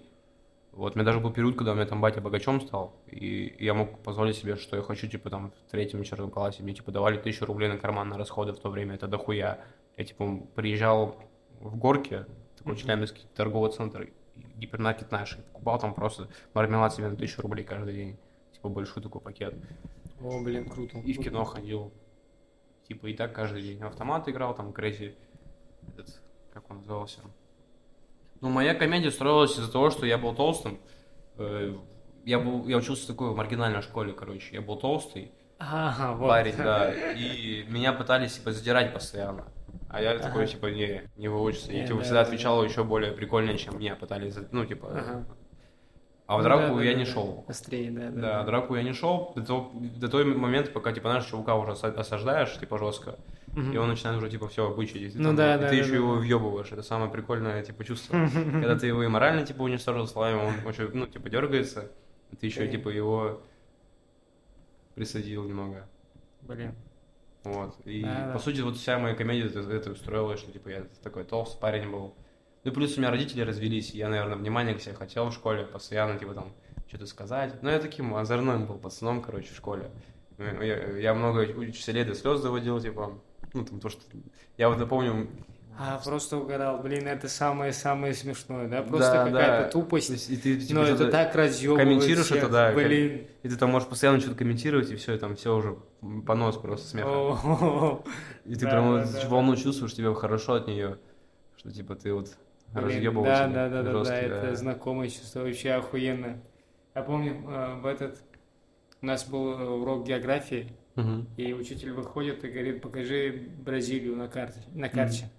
Вот, у меня даже был период, когда у меня там батя богачом стал, и я мог позволить себе, что я хочу, типа, там, в третьем, четвертом классе, мне, типа, давали тысячу рублей на карманные расходы в то время, это дохуя. Я, типа, приезжал в Горке, такой челябинский торговый центр, гипермаркет наш, покупал там просто мармелад себе на тысячу рублей каждый день, типа, большой такой пакет. О, блин, круто. И в кино ходил. Типа и так каждый день. В автомат играл, там Crazy. Этот, как он назывался? Ну, моя комедия строилась из-за того, что я был толстым. Э, Я, был, я учился в такой маргинальной школе, короче. Я был толстый Ага, вот. парень, да. И меня пытались, типа, задирать постоянно. А я такой, типа, не, не выучится. Не, И, типа, да, всегда да, отвечал еще более прикольнее, чем меня пытались, ну, типа... Ага. А в драку да, я да, не да. шел. Острее, да, да. Да, драку я не шел до того, до того момента, пока, типа, знаешь, чувака уже оса- осаждаешь, типа, жестко, Мгм. и он начинает уже, типа, все обычить. Ну там, да, и да, ты да, еще да, его въебываешь. Это самое прикольное, типа, чувство. Когда ты его и морально, типа, уничтожил словами, он очень, ну, типа, дергается, ты еще, типа, его присадил немного. Блин. Вот. И, по сути, вот вся моя комедия это, это устроилась, что, типа, я такой толстый парень был. Ну, и плюс у меня родители развелись, я, наверное, внимание к себе хотел в школе, постоянно, типа, там, что-то сказать. Ну, я таким озорным был пацаном, короче, в школе. Ну, Я, я много учителей до слез доводил, типа, ну, там, то, что... Я вот напомню... А, просто угорал. Блин, это самое-самое смешное, да? Просто Да, какая-то да. тупость. И ты, типа, Но это что-то так разъебывает комментируешь всех. это, да, Блин. И ты там можешь постоянно что-то комментировать, и все, и там все уже понос просто смеха. О, И ты Да, прям да, да, волну чувствуешь, тебе хорошо от нее, что типа ты вот блин, разъебываешься. Да, да, да, да, да, это знакомое чувство, вообще охуенно. Я помню, э, в этот... У нас был э, урок географии. И учитель выходит и говорит, покажи Бразилию на карте. На карте.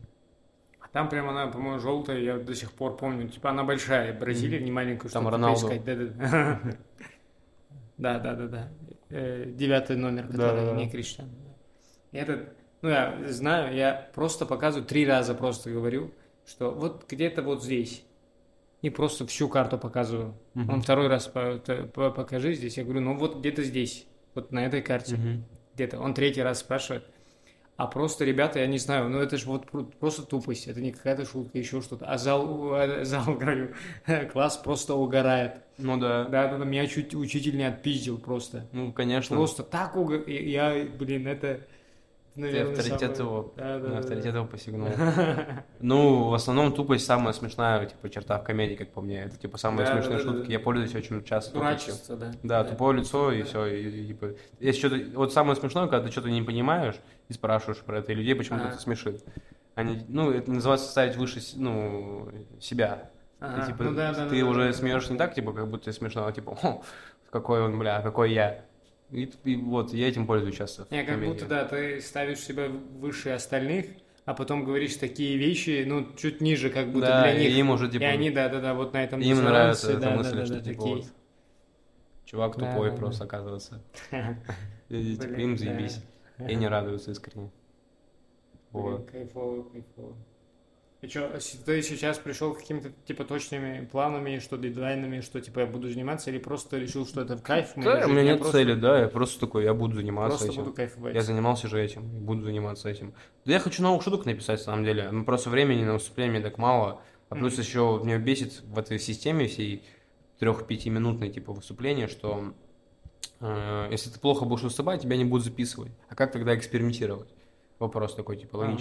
А там прям она, по-моему, желтая, я до сих пор помню. Типа она большая, Бразилия, не маленькая, Там чтобы Роналду. поискать. Да-да-да. Да, да, да, да. Э, Девятый номер, который не Криштиан. Этот, ну я знаю, я просто показываю, три раза просто говорю, что вот где-то вот здесь. И просто всю карту показываю. Мгм. Он второй раз по- т- по- покажи здесь. Я говорю, ну вот где-то здесь, вот на этой карте Мгм. где-то. Он третий раз спрашивает. А просто, ребята, я не знаю, ну это же вот просто тупость, это не какая-то шутка, еще что-то. А зал, э, зал, говорю, класс просто угорает. Ну да. Да, да, да, меня чуть учитель не отпиздил просто. Ну, конечно. Просто так угор... Я, блин, это Ты наверное, авторитет самый- его, Да, да, на да, авторитет да. его посягнул. Ну, в основном тупость самая смешная, типа, черта в комедии, как по мне. Это, типа, самые Да, да, смешные да, да, шутки. да. Я пользуюсь очень часто. Дурачество, да. Да, тупое лицо и Да. все. И, и, типа, если что-то, вот самое смешное, когда ты что-то не понимаешь и спрашиваешь про это, и людей почему-то это смешит. Они, ну, это называется ставить выше, ну, себя. И, Ага, типа, ну да, да, ты да, уже да, да, смеешься да. не так, типа, как будто смешно, а типа, «О, какой он, бля, какой я. И, и вот, я этим пользуюсь часто. Не, как будто, да, ты ставишь себя выше остальных, а потом говоришь такие вещи, ну, чуть ниже, как будто Да, для и них. им уже, типа, И они, да-да-да, вот на этом им нравится эта да, мысль, да, что, да, типа, такие. вот, чувак Да, тупой да, просто, да. оказывается. И, типа, им да. заебись. И они радуются искренне. Вот. кайфово, кайфово. И что, ты сейчас пришел к какими-то, типа, точными планами, что дедлайнами, что, типа, я буду заниматься, или просто решил, что это кайф Да, у жизни, меня я нет просто- цели, да, я просто такой, я буду заниматься Просто этим. буду кайфовать. Я занимался же этим, буду заниматься этим. Да я хочу новых шуток написать, на самом деле. Ну, просто времени на выступление так мало. А плюс Мгм. еще меня бесит в этой системе всей трех-пятиминутной типа выступления, что э, если ты плохо будешь выступать, тебя не будут записывать. А как тогда экспериментировать? Вопрос такой, типа, Ага.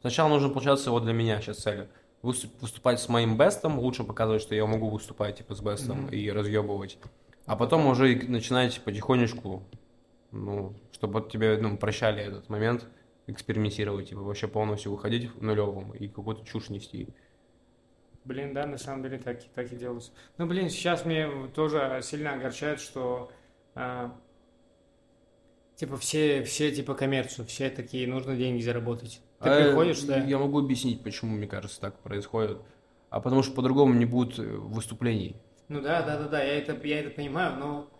Сначала нужно, получаться, вот для меня сейчас цель. выступ- Выступать с моим бестом, лучше показывать, что я могу выступать, типа, с бестом Мгм. и разъебывать. А потом уже и начинать потихонечку, ну, чтобы вот тебе, ну, прощали этот момент, экспериментировать, типа, вообще полностью выходить в нулевом и какую-то чушь нести. Блин, да, на самом деле так, и- так и делается. Ну, блин, сейчас мне тоже сильно огорчает, что а, типа все, все типа коммерцию, все такие, нужно деньги заработать. Ты А, приходишь, да? Я могу объяснить, почему, мне кажется, так происходит. А потому что по-другому не будет э, выступлений. Ну да, да, да, да, я это, я это понимаю, но,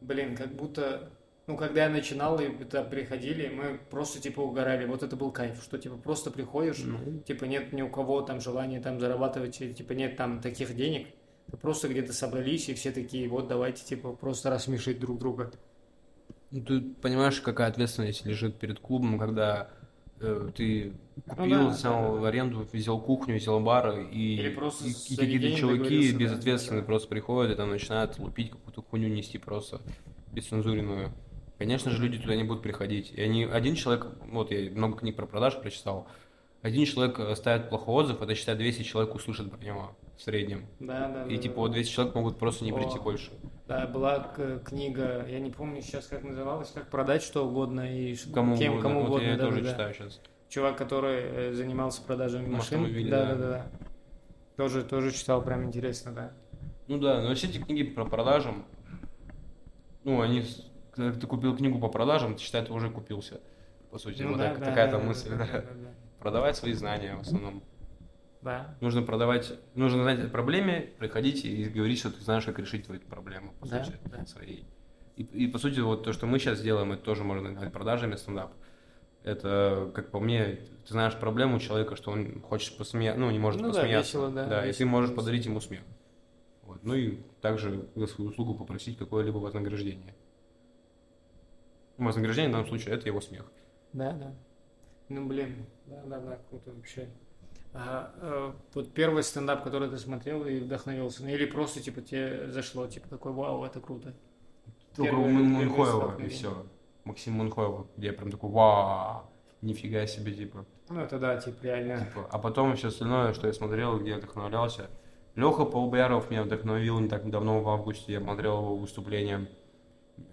блин, как будто, ну, когда я начинал, и это приходили, мы просто, типа, угорали, вот это был кайф, что, типа, просто приходишь, Ну, типа, нет ни у кого там желания там зарабатывать, и, типа, нет там таких денег, просто где-то собрались, и все такие, вот, давайте, типа, просто рассмешить друг друга. Ну, ты понимаешь, какая ответственность лежит перед клубом, когда ты купил, Ну да, снял да, да. в аренду, взял кухню, взял бар, и, и- какие-то чуваки безответственные да. просто приходят и там начинают лупить какую-то хуйню нести просто бесцензуренную. Конечно же, люди туда не будут приходить. И они, один человек, вот я много книг про продажи прочитал, один человек э, ставит плохой отзыв, это считай 200 человек услышат про него в среднем. Да, да, И да, типа да. вот 200 человек могут просто не прийти О. больше. Да, была книга, я не помню сейчас, как называлась, как продать что угодно и Кому кем, угодно. кому вот угодно. я да, тоже да, да. читаю сейчас. Чувак, который э, занимался продажами машин. автомобиле, да, да. да, да, да. Тоже, тоже читал, прям интересно, да. Ну да, но все эти книги про продажам, ну, они, когда ты купил книгу по продажам, ты считай, ты уже купился, по сути. Ну вот да, так- да, такая да, там да, мысль, да, да. да, да, да. Продавать свои знания в основном. Да, Нужно продавать, нужно знать о проблеме, приходить и говорить, что ты знаешь, как решить твою проблему, по Да, сути, да. своей. И, и, по сути, вот то, что мы сейчас делаем, это тоже можно назвать продажами стендап. Это, как по мне, ты знаешь проблему человека, что он хочет посмеяться, ну, не может Ну да, посмеяться. весело, да, Да, и ты весело, можешь весело. подарить ему смех. Вот. Ну и также за свою услугу попросить какое-либо вознаграждение. Вознаграждение в данном случае это его смех. да, да. Ну, блин, да, да, да, круто вообще. А, э, вот первый стендап, который ты смотрел и вдохновился, ну, или просто, типа, тебе зашло, типа, такой, вау, это круто. Только у Мунхоева и все. Максим Мунхоева, где я прям такой, вау, нифига себе, типа. Ну, это да, типа, реально. Типа, А потом все остальное, что я смотрел, где я вдохновлялся. Леха Полбяров меня вдохновил не так давно, в августе. Я смотрел его выступление.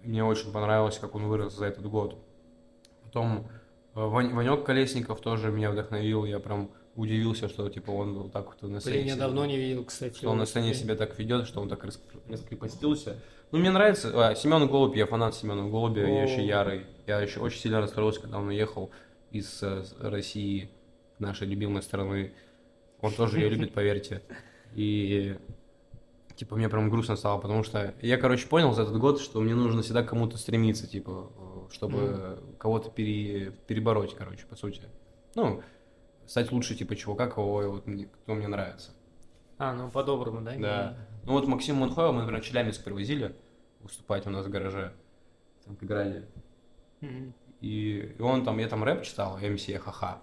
Мне очень понравилось, как он вырос за этот год. Потом э, Ванек Колесников тоже меня вдохновил. Я прям удивился, что типа он вот так вот на сцене. Блин, я давно не видел, кстати. Что он на сцене себя так ведет, что он так рас- раскрепостился. Ну, мне нравится. А, Семен Голубь, я фанат Семена Голубя, я О. еще ярый. Я еще очень сильно расстроился, когда он уехал из э, России, нашей любимой страны. Он тоже ее любит, поверьте. И типа мне прям грустно стало, потому что я, короче, понял за этот год, что мне нужно всегда к кому-то стремиться, типа, э, чтобы кого-то пере- перебороть, короче, по сути. Ну, стать лучше, типа, чувака, кого я вот кто мне нравится. А, ну, по-доброму, да? Да. Ну вот Максим Мунхоева мы, например, Челябинск привозили выступать у нас в гараже. Там играли. И, и он там, я там рэп читал, МС ха-ха.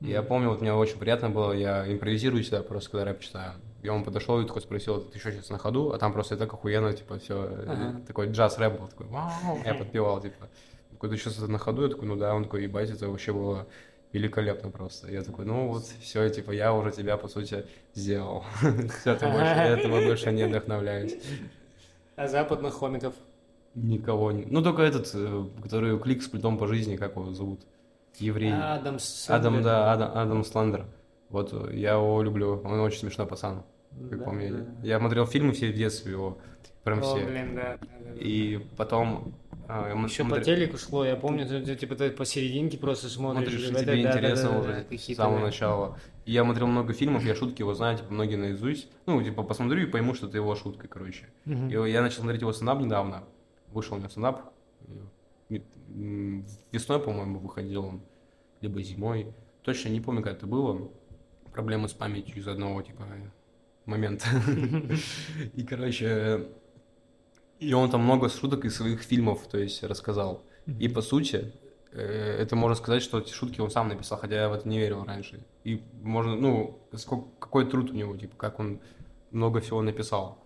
И Я помню, вот мне очень приятно было, я импровизирую всегда просто, когда рэп читаю. И он подошел и такой спросил, ты что сейчас на ходу? А там просто так охуенно, типа, все, Ага. такой джаз-рэп был, такой, вау, я подпевал, типа. Какой-то сейчас это на ходу, я такой, ну да, он такой, ебать, это вообще было великолепно просто. Я такой, ну вот, все, типа, я уже тебя, по сути, сделал. Все, это больше, этого больше не вдохновляюсь. А западных комиков? Никого не... Ну, только этот, э, который клик с плитом по жизни, как его зовут? Еврей. Адам Слендер. Адам, да, Адам, Адам Слендер. Вот, я его люблю, он очень смешной пацан, как Да, по мне. да. Я смотрел фильмы все в детстве его, прям О, все. блин, да. И потом... а, Еще по телеку шло, я помню, ты, ты, типа ты посерединке просто смотришь. Смотришь, да, тебе да, интересно да, да, уже да, с самого начала. И я смотрел много фильмов, я шутки его знаю, типа, многие наизусть. Ну, типа, посмотрю и пойму, что это его шутка, короче. И я начал смотреть его стендап недавно. Вышел у него м, Весной, по-моему, выходил он. Либо зимой. Точно не помню, как это было. Проблемы с памятью из одного, типа, момента. И, короче, и он там много шуток из своих фильмов, то есть, рассказал. И, по сути, э, это можно сказать, что эти шутки он сам написал, хотя я в это не верил раньше. И можно, ну, сколько, какой труд у него, типа, как он много всего написал.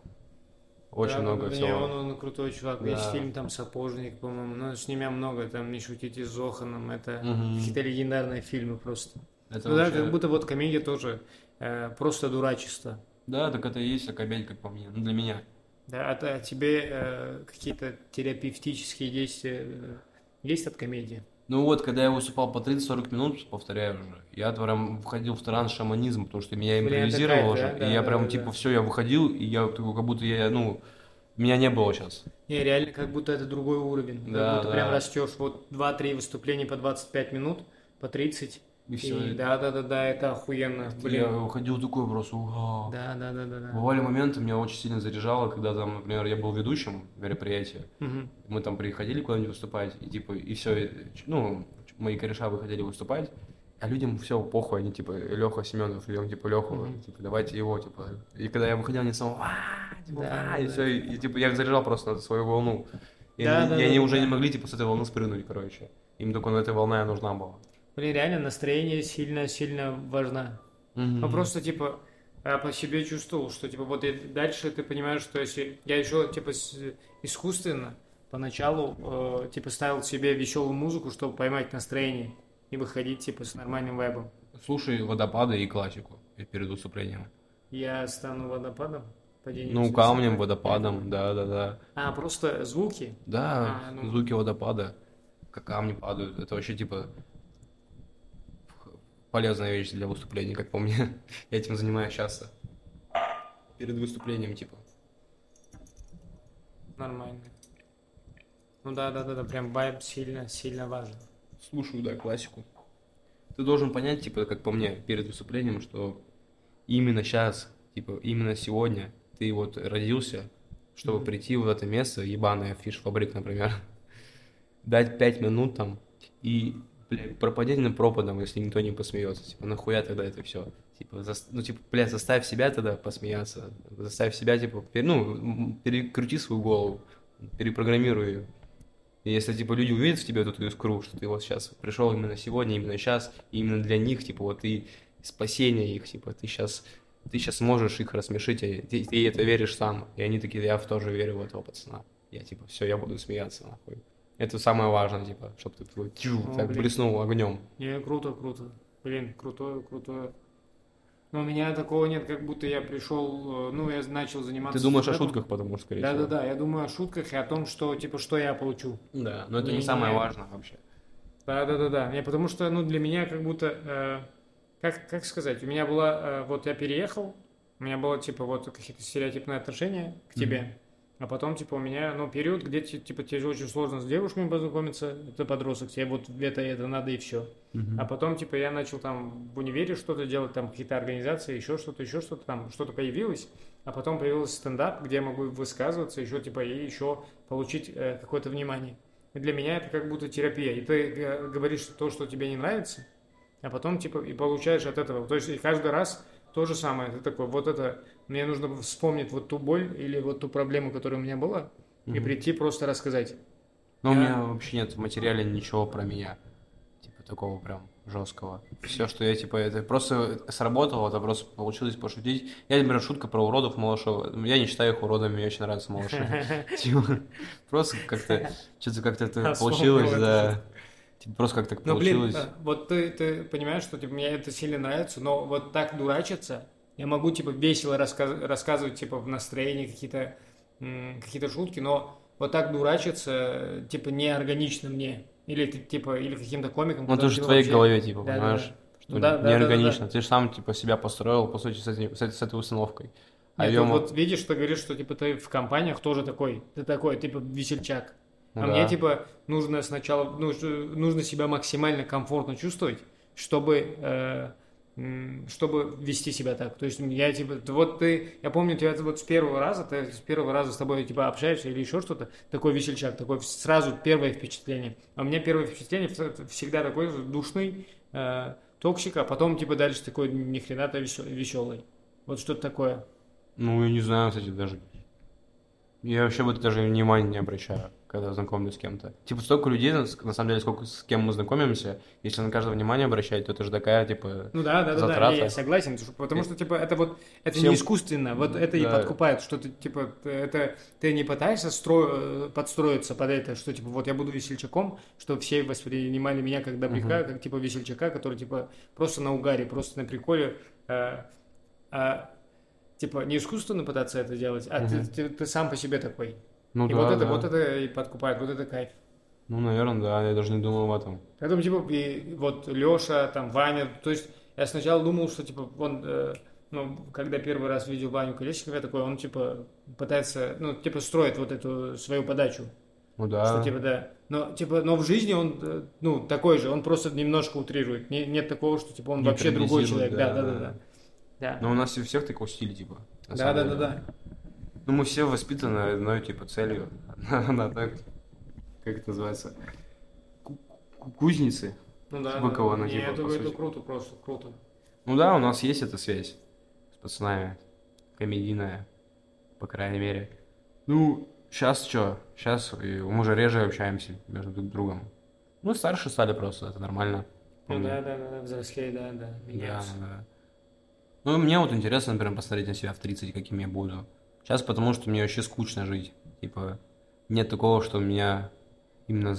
Очень Да, много всего. он, он крутой чувак. Да. Есть фильм там «Сапожник», по-моему. Ну, с ними много, там «Не шутите с Зоханом». Это Мгм. какие-то легендарные фильмы просто. Это Ну да, вообще- как будто вот комедия тоже э, просто дурачество. Да, так это и есть комедия, как по мне. Ну, для меня. Да, а, а тебе э, какие-то терапевтические действия э, есть от комедии? Ну вот, когда я выступал по 30-40 минут, повторяю уже, я прям входил в транс шаманизм, потому что меня импровизировало уже. да? и Да, я да, прям, да, типа, да. все, я выходил, и я такой, как будто я, ну, меня не было сейчас. Не, реально, как будто это другой уровень. Да, как будто прям да. растешь. Вот 2-3 выступления по 25 минут, по 30. И все. да, да, да, да, это охуенно. Я Блин. выходил такой просто, вау. Да, да, да, да, да. Бывали моменты, меня очень сильно заряжало, когда там, например, я был ведущим мероприятия, Мгм. мы там приходили куда-нибудь выступать, и типа, и все, ну, мои кореша выходили выступать, а людям все похуй, они типа, Леха Семенов, он типа Леху, Мгм. типа, давайте его, типа. И когда я выходил, они снова, «Ва!» типа, Да, и да. все, и, и, типа, я их заряжал просто на свою волну. И, Да, они, да, и да, они да, уже да. не могли, типа, с этой волны спрыгнуть, короче. Им только на этой волна и нужна была. Блин, реально настроение сильно-сильно важно. Ну просто типа я по себе чувствовал, что типа вот и дальше ты понимаешь, что если я еще типа искусственно поначалу э, типа ставил себе веселую музыку, чтобы поймать настроение и выходить типа с нормальным вайбом. Слушай водопады и классику перед выступлением. Я стану водопадом. падение Ну, камнем, водопадом, да-да-да. А, просто звуки? Да, А, ну. звуки водопада, как камни падают. Это вообще типа полезная вещь для выступления, как по мне. Я этим занимаюсь часто. Перед выступлением, типа. Нормально. Ну да, да, да, да, прям вайб сильно, сильно важен. Слушаю, да, классику. Ты должен понять, типа, как по мне, перед выступлением, что именно сейчас, типа, именно сегодня ты вот родился, чтобы Мгм. прийти в это место, ебаная фиш-фабрик, например, дать пять минут там и, блядь, пропадение пропадом, если никто не посмеется. Типа, нахуя тогда это все? Типа, зас- ну, типа, блядь, заставь себя тогда посмеяться. Заставь себя, типа, пер- ну, перекрути свою голову, перепрограммируй ее. И если, типа, люди увидят в тебе вот эту искру, что ты вот сейчас пришел именно сегодня, именно сейчас, именно для них, типа, вот ты спасение их, типа, ты сейчас, ты сейчас можешь их рассмешить, и ты, ты это веришь сам. И они такие, я в тоже верю в этого пацана. Я, типа, все, я буду смеяться, нахуй. Это самое важное, типа, чтобы ты такой, тю, О, так блин. блеснул огнем. Не, круто, круто. Блин, крутое, крутое. Но у меня такого нет, как будто я пришел, э, ну, я начал заниматься... Ты думаешь о шутках, потому что, скорее Да, всего. да, да, я думаю о шутках и о том, что, типа, что я получу. Да, но это Не- не самое не- важное вообще. Да, да, да, да. Не, потому что, ну, для меня как будто, э, как, как сказать, у меня была, э, вот я переехал, у меня было, типа, вот какие-то стереотипные отношения к тебе, а потом, типа, у меня, ну, период, где, ти- типа, тебе очень сложно с девушками познакомиться, это подросток, тебе вот это, это надо и все. А потом, типа, я начал там в универе что-то делать, там какие-то организации, еще что-то, еще что-то, там что-то появилось, а потом появился стендап, где я могу высказываться, еще, типа, и еще получить э, какое-то внимание. И для меня это как будто терапия. И ты э, говоришь то, что тебе не нравится, а потом, типа, и получаешь от этого. То есть, и каждый раз то же самое. Ты такой, вот это, мне нужно вспомнить вот ту боль или вот ту проблему, которая у меня была, и Мгм. прийти просто рассказать. Но у Я- меня вообще нет в материале ничего про меня. Типа, такого прям жесткого. Все, что я, типа, это просто сработало, это просто получилось пошутить. Я, например, шутка про уродов малышов. Я не считаю их уродами, мне очень нравятся малыши. Типа, просто как-то, что-то как-то это получилось, да. Просто как так ну, получилось. Блин, вот ты, ты понимаешь, что типа, мне это сильно нравится, но вот так дурачиться, я могу, типа, весело рассказ- рассказывать, типа, в настроении какие-то какие-то шутки, но вот так дурачиться, типа, неорганично мне. Или ты, типа, или каким-то комиком. Ну, это же в твоей вообще... голове, типа, да, понимаешь? Да, Что ну, да, неорганично. Да, да, да. Ты же сам, типа, себя построил, по сути, с, этим, с, с этой установкой. А Нет, вот, вот видишь, ты говоришь, что, типа, ты в компаниях тоже такой. Ты такой, типа, весельчак. А да. мне, типа, нужно сначала, ну, нужно себя максимально комфортно чувствовать, чтобы... Э, чтобы вести себя так. То есть я типа, вот ты, я помню тебя вот с первого раза, ты с первого раза с тобой типа общаешься или еще что-то, такой весельчак, такой сразу первое впечатление. А у меня первое впечатление всегда такой душный, э, toxic, а потом типа дальше такой ни хрена-то веселый. Вот что-то такое. Ну, я не знаю, кстати, даже. Я вообще вот даже внимания не обращаю когда знакомлюсь с кем-то. Типа столько людей, на самом деле, сколько с кем мы знакомимся, если на каждого внимание обращать, то это же такая, типа, Ну да, да, затрата. да, я, я согласен, потому что, типа, это вот, это Всем... не искусственно, вот это да. и подкупает, что ты, типа, это, ты не пытаешься стро... подстроиться под это, что, типа, вот я буду весельчаком, что все воспринимали меня как добряка, угу. как, типа, весельчака, который, типа, просто на угаре, просто на приколе, а, а, типа, не искусственно пытаться это делать, а угу. ты, ты, ты сам по себе такой. Ну, и да, вот, это, да. вот это и подкупает, вот это кайф. Ну, наверное, да, я даже не думал об этом. Поэтому, типа, и вот Леша, там, Ваня, то есть я сначала думал, что, типа, он, э, ну, когда первый раз видел Ваню Колесникова, я такой, он, типа, пытается, ну, типа, строит вот эту свою подачу. Ну да. Что, типа, да. Но, типа, но в жизни он, э, ну, такой же, он просто немножко утрирует. Не, нет такого, что, типа, он не вообще другой человек. Да, да, да, да. да. да. Но у нас у всех такого стиля, типа. Да, да, да, да. Ну, мы все воспитаны одной, типа, целью. Она так, как это называется, кузницы. Ну да, Быкова, да. Типа, это, это круто, просто круто. Ну да, у нас есть эта связь с пацанами, комедийная, по крайней мере. Ну, сейчас что? Сейчас мы уже реже общаемся между друг другом. Ну, старше стали просто, это нормально. Ну да, да, да, взрослее, да, да, меняются. Да, да. Ну, мне вот интересно, например, посмотреть на себя в 30, каким я буду. Сейчас потому, что мне вообще скучно жить. Типа, нет такого, что меня именно...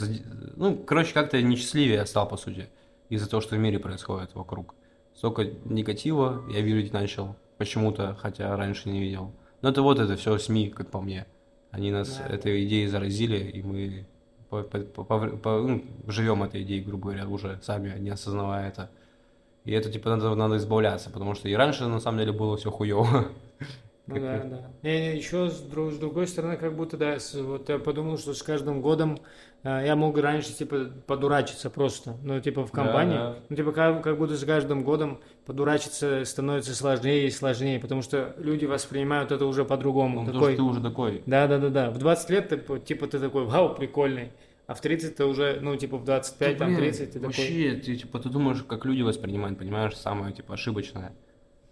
Ну, короче, как-то несчастливее я стал, по сути, из-за того, что в мире происходит вокруг. Столько негатива я видеть начал почему-то, хотя раньше не видел. Но это вот это все СМИ, как по мне. Они нас да. этой идеей заразили, и мы по, по, по, по, ну, живем этой идеей, грубо говоря, уже сами, не осознавая это. И это, типа, надо, надо избавляться, потому что и раньше, на самом деле, было все хуево. Ну да, да. Не, еще с, друг, с другой стороны, как будто, да, с, вот я подумал, что с каждым годом э, я мог раньше, типа, подурачиться просто, ну, типа, в компании. Да, да. Ну, типа, как, как будто с каждым годом подурачиться становится сложнее и сложнее, потому что люди воспринимают это уже по-другому. Ну, такой, ты уже такой. Да, да, да, да. В 20 лет ты, типа, ты такой, вау, прикольный. А в 30 ты уже, ну, типа, в 25, да, там, 30 ты вообще, такой... Вообще, ты, типа, ты думаешь, как люди воспринимают, понимаешь, самое, типа, ошибочное.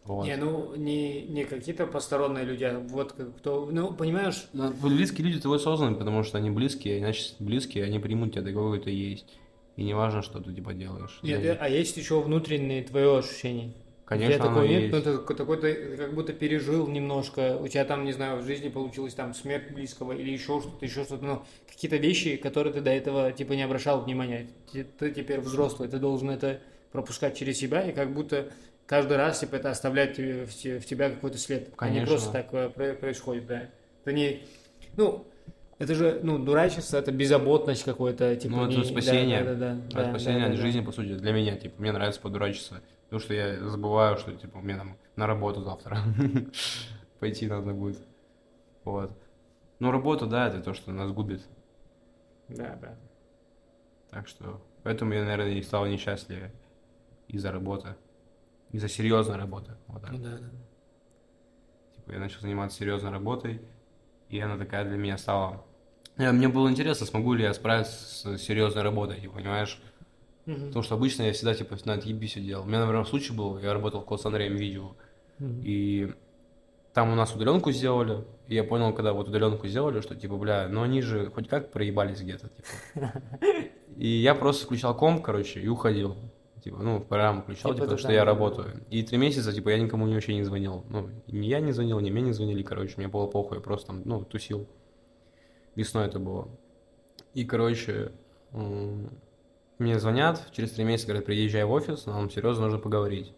Вот. Не, ну не, не какие-то посторонние люди, а вот кто, ну понимаешь? Ну, близкие люди твой созданы, потому что они близкие, иначе близкие, они примут тебя такого, ты есть. И не важно, что ты типа делаешь. Нет, я... а есть еще внутренние твои ощущения? Конечно, такого нет, есть. ну ты такой ты как будто пережил немножко, у тебя там, не знаю, в жизни получилась там смерть близкого или еще что-то, еще что-то, но какие-то вещи, которые ты до этого типа не обращал внимания. Ты, ты теперь взрослый, ты должен это пропускать через себя, и как будто каждый раз типа это оставляет в, в тебя какой-то след. Конечно. А не просто так э, происходит, да. Это не, ну, это же, ну, дурачество, это беззаботность какой-то, типа. Ну, это не... спасение. Да, да, да, да, это спасение да, от да, жизни, по сути, для меня, типа, мне нравится подурачиться. Потому что я забываю, что, типа, мне там на работу завтра пойти надо будет. Вот. Ну, работа, да, это то, что нас губит. Да, да. Так что, поэтому я, наверное, и стал несчастливее из-за работы. Из-за серьезной работы. Вот так. Ну, да, да. Типа я начал заниматься серьезной работой, и она такая для меня стала... Я, мне было интересно, смогу ли я справиться с серьезной работой, типа, понимаешь? Mm-hmm. Потому что обычно я всегда, типа, на отъеби все делал. У меня, например, случай был, я работал в колл-центре видео, mm-hmm. и там у нас удаленку сделали, и я понял, когда вот удаленку сделали, что типа, бля, ну они же хоть как проебались где-то, типа. И я просто включал комп, короче, и уходил. Типа, ну, программу включал, Типа типа, ты что я да, работаю. И три месяца, типа, я никому вообще не звонил. Ну, ни я не звонил, ни мне не звонили, короче, мне было похуй, я просто там, ну, тусил. Весной это было. И, короче, мне звонят, через три месяца говорят, приезжай в офис, нам серьезно нужно поговорить.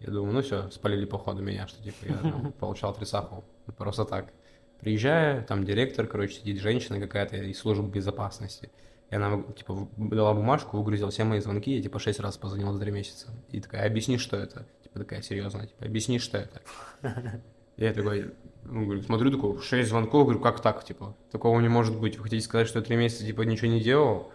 Я думаю, ну все, спалили походу меня, что типа я там получал трясаху. Просто так. Приезжаю, там директор, короче, сидит женщина какая-то из службы безопасности. И она, типа, дала бумажку, выгрузила все мои звонки, я, типа, шесть раз позвонил за три месяца. И такая, объясни, что это. Типа, такая, серьезно, типа, объясни, что это. Я такой, ну, говорю, смотрю, такой, шесть звонков, говорю, как так, типа, такого не может быть. Вы хотите сказать, что я три месяца, типа, ничего не делал?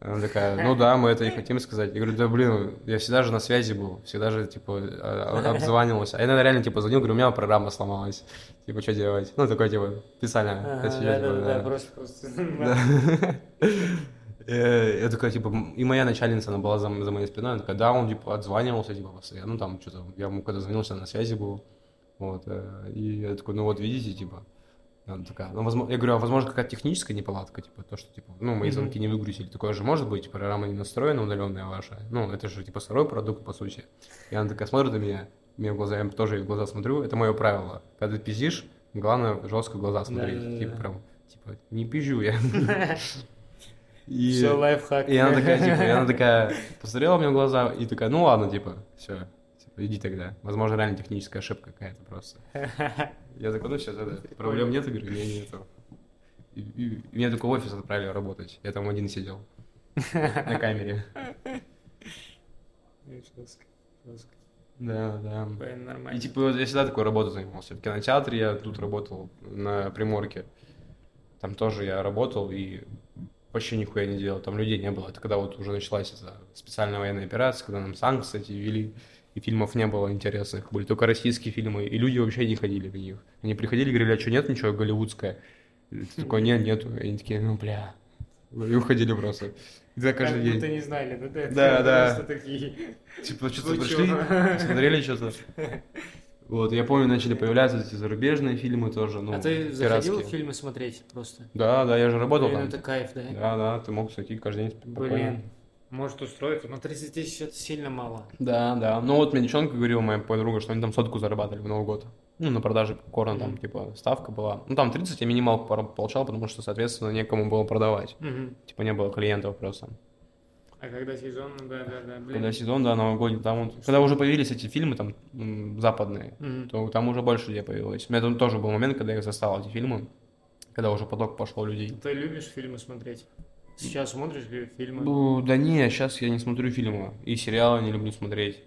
Она такая, ну да, мы это и хотим сказать. Я говорю, да блин, я всегда же на связи был, всегда же, типа, а- а- обзванивался. А я иногда реально, типа, звонил, говорю, у меня программа сломалась. Типа, что делать? Ну, такой, типа, специально. Да-да-да, да. просто, Я такая, типа, и моя начальница, она была за, за моей спиной, она такая, да, он, типа, отзванивался, типа, постоянно, ну, там, что-то, я ему когда звонился, на связи был, вот, э, и я такой, ну, вот, видите, типа, она такая, ну, возможно, я говорю, а возможно, какая-то техническая неполадка, типа, то, что, типа, ну, мои звонки не выгрузили, такое же может быть, программа не настроена удаленная ваша, ну, это же, типа, второй продукт, по сути, и она такая смотрит на меня, мне в глаза, я тоже в глаза смотрю, это мое правило, когда ты пиздишь, главное, жестко в глаза смотреть, типа, прям, типа, не пизжу я. И- Все, лайфхак. и она такая, типа, и она такая посмотрела мне в глаза и такая, ну ладно, типа, все, иди тогда. Возможно, реально техническая ошибка какая-то просто. Я такой, ну все, тогда проблем нет, я говорю, нет, нету. И, и- и меня только в офис отправили работать. Я там один сидел на камере. Жестко, жестко. Да, да. Нормально. И типа я всегда такой работой занимался. В кинотеатре я тут работал на Приморке. Там тоже я работал и вообще нихуя не делал. Там людей не было. Это когда вот уже началась эта специальная военная операция, когда нам санкции эти ввели, и фильмов не было интересных. Были только российские фильмы, и люди вообще не ходили в них. Они приходили, говорили, а что, нет ничего голливудское? И ты такой, нет, нету. И они такие, ну, бля. И уходили просто. И так каждый Как будто день. не знали, да? Да, Да, да. Просто такие. Типа, что-то пришли, смотрели что-то. Вот, я помню, начали появляться эти зарубежные фильмы тоже, ну, А ты заходил пиратские. фильмы смотреть просто? Да, да, я же работал Блин, там. это кайф, да? Да, да, ты мог зайти каждый день спокойно. Блин, может устроиться, но 30 тысяч это сильно мало. Да, да. Ну вот мне девчонка говорила, моя подруга, что они там сотку зарабатывали в Новый год. Ну, на продаже корна там, типа, ставка была. Ну, там 30 я минималку получал, потому что, соответственно, некому было продавать. Мгм. Типа, не было клиентов просто. А когда сезон, да, да, да, блин. Когда сезон, да, новогодний, там вот, когда уже появились эти фильмы там западные, Мгм. то там уже больше людей появилось. У меня там тоже был момент, когда я застал эти фильмы, когда уже поток пошел людей. Ты любишь фильмы смотреть? Сейчас смотришь фильмы? Ну, да не, сейчас я не смотрю фильмы. И сериалы не люблю смотреть.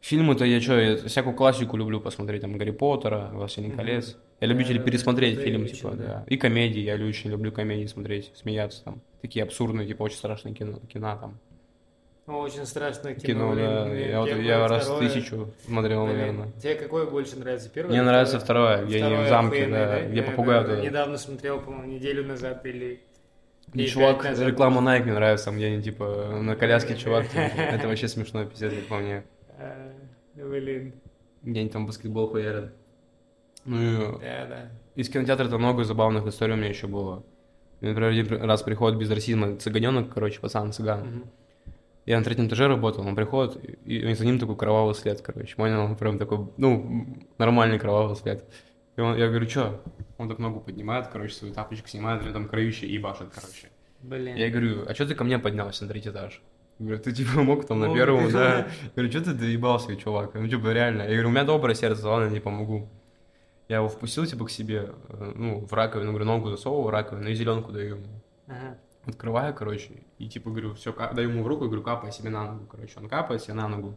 Фильмы-то я что, я всякую классику люблю посмотреть, там, Гарри Поттера, Властелин колец. Я любитель Да, пересмотреть да, фильм, я типа, да. да. И комедии, я очень люблю комедии смотреть, смеяться там. Такие абсурдные, типа, очень страшные кино, кино там. О, Очень страшное кино. Кино, да. блин, Я, вот, я раз второе. тысячу смотрел, Блин, наверное. Тебе какое больше нравится? Первое? Мне нравится второе? где они Второе в замке, да, где Я, этот. Недавно смотрел, по-моему, неделю назад или... И или чувак, реклама Nike мне нравится, где они, типа, на коляске чувак, типа, это вообще смешно, пиздец, как по мне. А, Блин, Где они там баскетбол хуярят. Ну и да, да. из кинотеатра-то много забавных историй у меня еще было. Например, один раз приходит без расизма цыганенок, короче, пацан цыган. Мгм. Я на третьем этаже работал, он приходит, и, и за ним такой кровавый след, короче. Понял? Прям такой, ну, нормальный кровавый след. И он, я говорю, что? Он так ногу поднимает, короче, свою тапочку снимает, там кровище и башит, короче. Блин. Я говорю, а что ты ко мне поднялся на третий этаж? Говорю, ты типа мог там на первом, да. говорю, что ты доебался, чувак? Ну, типа, реально. Я говорю, у меня доброе сердце, ладно, не помогу. Я его впустил, типа, к себе, э, ну, в раковину, говорю, ногу засовываю в раковину и зеленку даю ему. Ага. Открываю, короче, и, типа, говорю, все, даю ему в руку, и говорю, капай себе на ногу, короче. Он капает себе на ногу.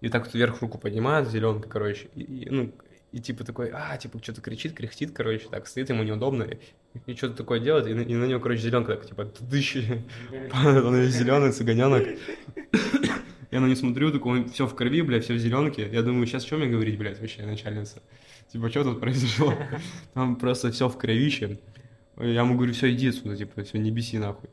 И так вот вверх руку поднимает, зеленка, короче, и, и, ну, и типа такой, а, типа, что-то кричит, кряхтит, короче, так, стоит ему неудобно, и, и что-то такое делает, и, на- и на него, короче, зеленка так, типа, тыщи. Он весь зеленый, цыганенок. Я на него смотрю, такой, он все в крови, блядь, все в зеленке. Я думаю, сейчас что мне говорить, блядь, вообще, начальница? Типа, что тут произошло? Там просто все в кровище. Я ему говорю, все, иди отсюда, типа, все, не беси нахуй.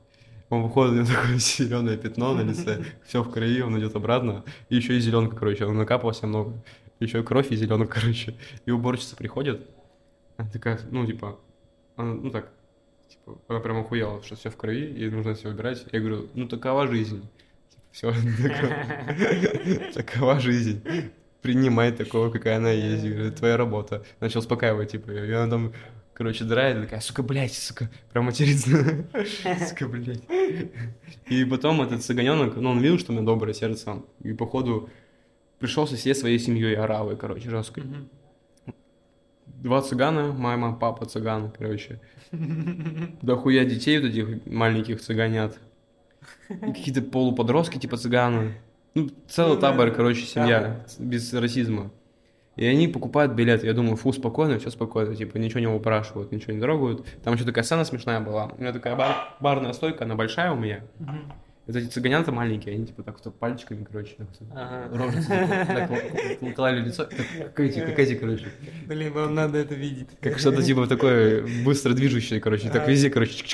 Он выходит, у него такое зеленое пятно на лице, все в крови, он идет обратно, и еще и зеленка, короче, он накапал себе много. Еще кровь и зеленок, короче. И уборщица приходит, она такая, ну, типа, она, ну так, типа, она прям охуела, что все в крови, и нужно все убирать. Я говорю, ну, такова жизнь. Все, такова жизнь. Принимай такого, какая она есть. Говорю, твоя работа. Начал успокаивать, типа, и она там короче, драет, такая, сука, блядь, сука, прям матерится, сука, блядь. И потом этот цыганенок, ну, он видел, что у меня доброе сердце, и походу пришел сосед своей семьей оравой, короче, жесткой. Два цыгана, мама, папа цыган, короче. Да хуя детей вот этих маленьких цыганят. И какие-то полуподростки, типа цыганы. Ну, целый ну табор, короче, семья, без расизма. И они покупают билет. Я думаю, фу, спокойно, все спокойно. Типа, ничего не упрашивают, ничего не трогают. Там еще такая сцена смешная была. У меня такая бар, барная стойка, она большая у меня. Вот эти цыганята маленькие, они типа так вот пальчиками, короче, ага. рожицы так клали лицо, как эти, как эти, короче. Блин, вам надо это видеть. Как что-то типа такое быстро движущее, короче, так везде, короче,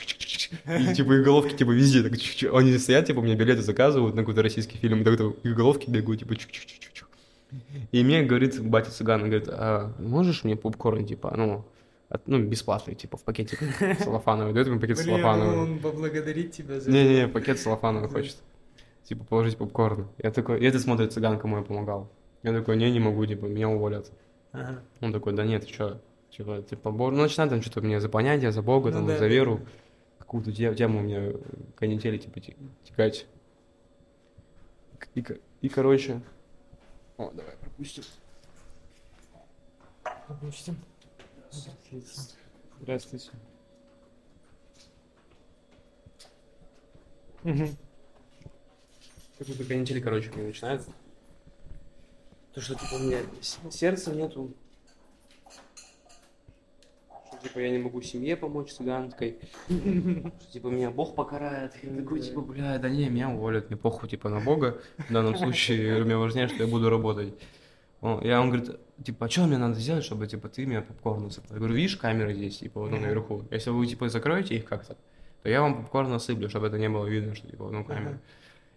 и типа их головки типа везде, так они стоят, типа, у меня билеты заказывают на какой-то российский фильм, и так их головки бегают, типа, чик-чик-чик-чик. И мне говорит батя цыган, говорит, а можешь мне попкорн, типа, ну, ну, бесплатный, типа, в пакете салофановый. Дает мне пакет Блин, салофановый. он поблагодарит тебя за Не-не, пакет салофановый хочет. Типа, положить попкорн. Я такой, и это смотрит цыган, кому я помогал. Я такой, не, не могу, типа, меня уволят. Ага. Он такой, да нет, что, типа, типа, бор... ну, начинает там что-то мне за понятие, за Бога, ну, там, да, за веру. Какую-то тему мне канители, типа, текать. И, и, короче, о, давай пропустим. Пропустим. Здравствуйте. Здравствуйте. Угу. Какой-то канитель, короче, мне начинается. То, что, типа, у меня сердца нету. Что, типа, я не могу семье помочь цыганской. Что, типа, меня Бог покарает. Я такой, типа, бля, да не, меня уволят, мне похуй, типа, на Бога. В данном случае, мне важнее, что я буду работать. Он, я, он говорит, типа, а что мне надо сделать, чтобы, типа, ты меня попкорн насыпал? Я говорю, видишь, камеры здесь, типа, ну, наверху. Если вы, типа, закроете их как-то, то я вам попкорн насыплю, чтобы это не было видно, что, типа, ну, камера.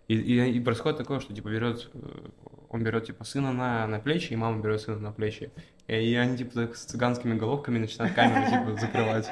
И, и, и происходит такое, что, типа, берет, э, он берет, типа, сына на, на плечи, и мама берет сына на плечи. И, они, типа, так, с цыганскими головками начинают камеру, типа, закрывать.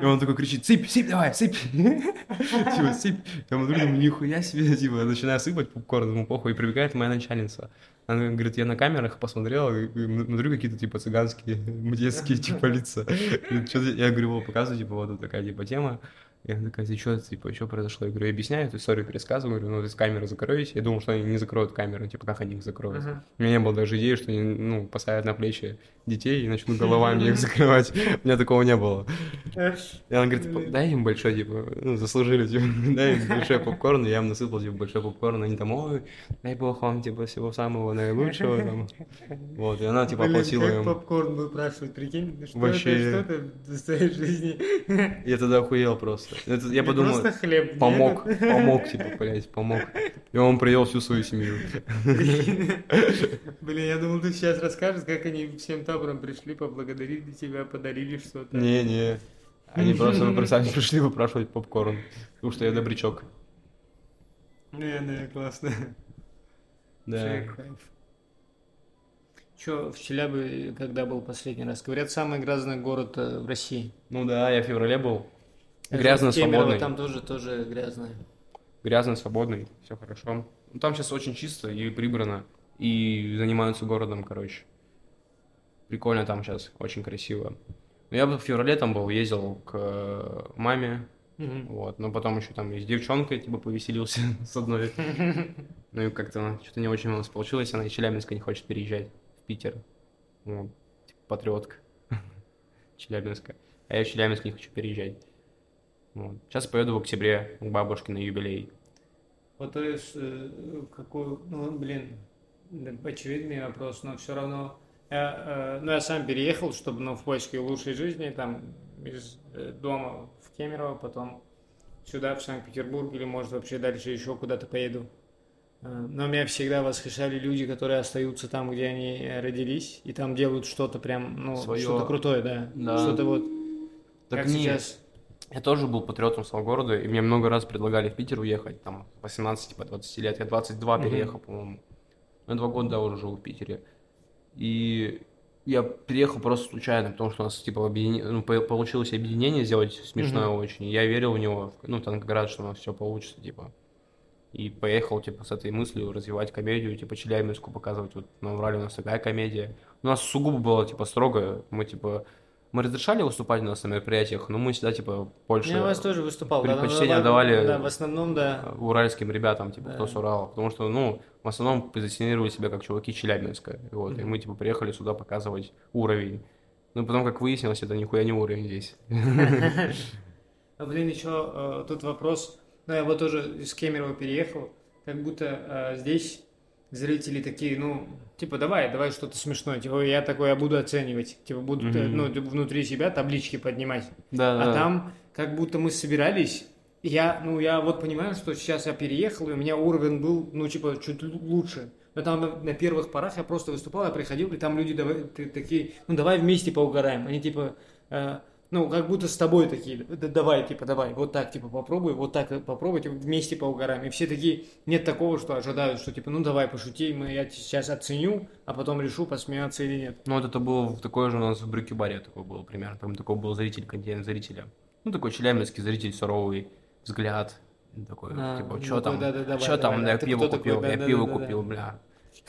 И он такой кричит, сыпь, сыпь давай, сыпь. Типа, сыпь. Я смотрю, думаю, нихуя себе, типа, начинаю сыпать попкорн, ему похуй, и прибегает моя начальница. Она говорит, я на камерах посмотрела, и смотрю какие-то типа цыганские, детские типа лица. Я говорю, показываю, типа, вот такая типа тема. И она такая, ты что, типа, что произошло? Я говорю, я объясняю эту историю, пересказываю, говорю, ну, то есть камеры закроете. Я думал, что они не закроют камеру, типа, как они их закроют? Uh-huh. У меня не было даже идеи, что они, ну, поставят на плечи детей и начнут головами их закрывать. У меня такого не было. И она говорит, типа, дай им большой, типа, ну, заслужили, типа, дай им большой попкорн. Я им насыпал, типа, большой попкорн. Они там, ой, дай бог вам, типа, всего самого наилучшего. Там. Вот, и она, типа, оплатила им. попкорн выпрашивать, прикинь, что Вообще... это, что это в своей жизни? Я тогда охуел просто. Это, я подумал, просто хлеб, помог, нет? помог, типа, блядь, помог. И он привел всю свою семью. Блин, я думал, ты сейчас расскажешь, как они всем табором пришли, поблагодарили тебя, подарили что-то. Не-не, они просто сами пришли выпрашивать попкорн, потому что я добрячок. Не-не, классно. Да. Че, в Челябе, когда был последний раз? Говорят, самый грязный город э, в России. Ну да, я в феврале был. Грязно, свободный. там тоже, тоже грязно. Грязно, свободный, все хорошо. Ну, там сейчас очень чисто и прибрано, и занимаются городом, короче. Прикольно там сейчас, очень красиво. Но я в феврале там был, ездил к э, маме, mm вот, но потом еще там и с девчонкой, типа, повеселился с одной. Ну и как-то что-то не очень у нас получилось, она из Челябинска не хочет переезжать в Питер. Вот, типа, патриотка Челябинска. А я в Челябинск не хочу переезжать. Вот. Сейчас поеду в октябре к бабушке на юбилей. Вот то есть, э, какой, ну, блин, очевидный вопрос, но все равно, я, э, ну, я сам переехал, чтобы, ну, в поиске лучшей жизни, там, из э, дома в Кемерово, потом сюда, в Санкт-Петербург, или, может, вообще дальше еще куда-то поеду. Но меня всегда восхищали люди, которые остаются там, где они родились, и там делают что-то прям, ну, Своё... что-то крутое, да. да. Что-то вот, так как не... сейчас я тоже был патриотом своего города, и мне много раз предлагали в Питер уехать, там, 18, типа, 20 лет. Я 22 mm-hmm. переехал, по-моему. Я два года уже живу в Питере. И я приехал просто случайно, потому что у нас типа объедин... ну, получилось объединение сделать смешное mm-hmm. очень. Я верил в него, ну, Танкоград, что у нас все получится, типа. И поехал, типа, с этой мыслью развивать комедию, типа, Челябинску показывать. Вот на Урале у нас такая комедия. У нас сугубо было, типа, строго. Мы, типа, мы разрешали выступать у нас на мероприятиях, но мы всегда, типа, больше... Я вас тоже выступал. Предпочтение да, давали да, в основном, да. уральским ребятам, типа, да. кто с Урала. Потому что, ну, в основном позиционировали себя как чуваки Челябинска. Вот, mm-hmm. и мы, типа, приехали сюда показывать уровень. Ну, потом, как выяснилось, это нихуя не уровень здесь. А, блин, еще э, тут вопрос. Ну, я вот тоже из Кемерово переехал. Как будто э, здесь зрители такие, ну, типа, давай, давай что-то смешное. Типа, я такой, я буду оценивать. Типа, буду, mm-hmm. ну, внутри себя таблички поднимать. Да, а да. там, как будто мы собирались, я, ну, я вот понимаю, что сейчас я переехал, и у меня уровень был, ну, типа, чуть лучше. Но там на, на первых порах я просто выступал, я приходил, и там люди давай, такие, ну, давай вместе поугараем. Они, типа, э, ну, как будто с тобой такие, да, давай, типа, давай, вот так, типа, попробуй, вот так попробуй, типа, вместе поугараем. И все такие, нет такого, что ожидают, что, типа, ну, давай, пошути, мы, я сейчас оценю, а потом решу, посмеяться или нет. Ну, вот это было такое же у нас в Брюкибаре такое было примерно, там такой был зритель, континент зрителя. Ну, такой челябинский зритель, суровый взгляд, такой, а, типа, что ну, там, да, да, давай, что там, я пиво купил, я пиво купил, бля.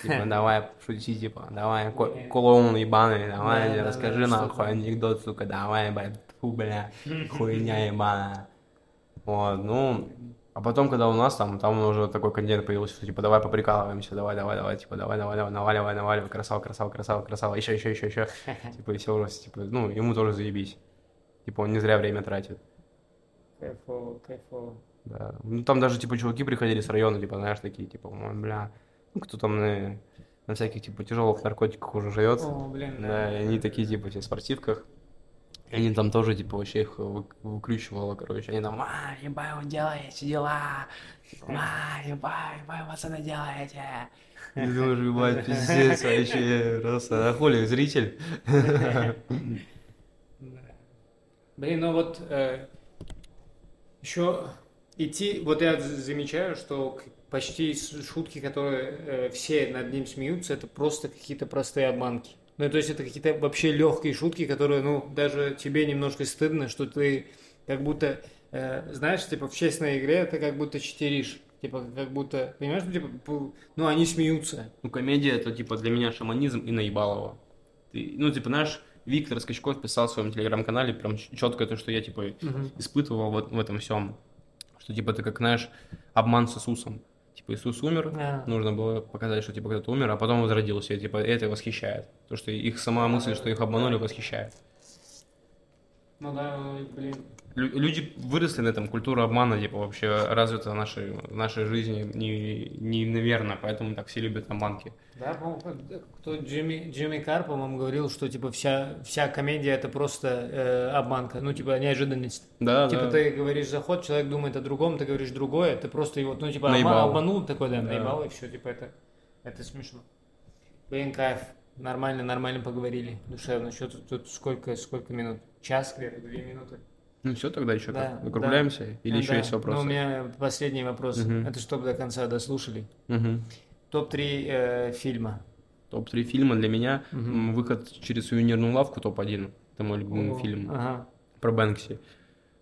Типа, давай, шути, типа, давай, клоун ебаный, давай, расскажи нахуй анекдот, сука, давай, блядь фу, бля, хуйня ебаная. Вот, ну, а потом, когда у нас там, там уже такой контент появился, что типа давай поприкалываемся, давай, давай, давай, типа давай, давай, давай, наваливай, наваливай, красава, красава, красава, красава, еще, еще, еще, еще. Типа и все уже, типа, ну, ему тоже заебись. Типа он не зря время тратит. Кайфово, кайфово. Да. Ну там даже типа чуваки приходили с района, типа, знаешь, такие, типа, бля, ну кто там на, на всяких типа тяжелых наркотиках уже живет. О, блин, да. Да, и они такие, типа, все в спортивках. И они там тоже, типа, вообще их выкручивало, короче. Они там, а, ебай, вы делаете дела. А, ебай, ебай, пацаны, делаете. И думаешь, ебать, пиздец, вообще, просто, а хули, зритель. Блин, ну вот э, еще идти, вот я замечаю, что почти шутки, которые э, все над ним смеются, это просто какие-то простые обманки. Ну, то есть это какие-то вообще легкие шутки, которые, ну, даже тебе немножко стыдно, что ты как будто, э, знаешь, типа в честной игре ты как будто читеришь. Типа, как будто, понимаешь, ну, типа, ну, они смеются. Ну, комедия, это, типа, для меня шаманизм и наебалово. Ты, ну, типа, знаешь, Виктор Скачков писал в своем телеграм-канале прям четко то, что я, типа, угу. испытывал в, в этом всем. Что, типа, ты как, знаешь, обман с Иисусом типа Иисус умер, yeah. нужно было показать, что типа кто-то умер, а потом возродился, и типа это восхищает. То, что их сама мысль, что их обманули, восхищает. Ну да, блин, люди выросли на этом, культура обмана, типа, вообще развита в нашей, в нашей жизни не, не, наверное, поэтому так все любят обманки. Да, кто Джимми, Джимми Кар, по-моему, говорил, что, типа, вся, вся комедия это просто э, обманка, ну, типа, неожиданность. Да, Типа, да. ты говоришь заход, человек думает о другом, ты говоришь другое, ты просто его, ну, типа, наебал. обманул такой, да, да, наебал, и все, типа, это, это смешно. Блин, кайф. Нормально, нормально поговорили, душевно. Что тут, тут сколько, сколько минут? Час, где-то, две минуты. Ну все, тогда еще да, как? Закругляемся? Да. Или еще да. есть вопросы? Ну, у меня последний вопрос. Угу. Это чтобы до конца дослушали. Угу. Топ-3 э, фильма. Топ-3 фильма для меня. Угу. Выход через сувенирную лавку топ-1. Это мой любимый О, фильм. Ага. Про Бэнкси.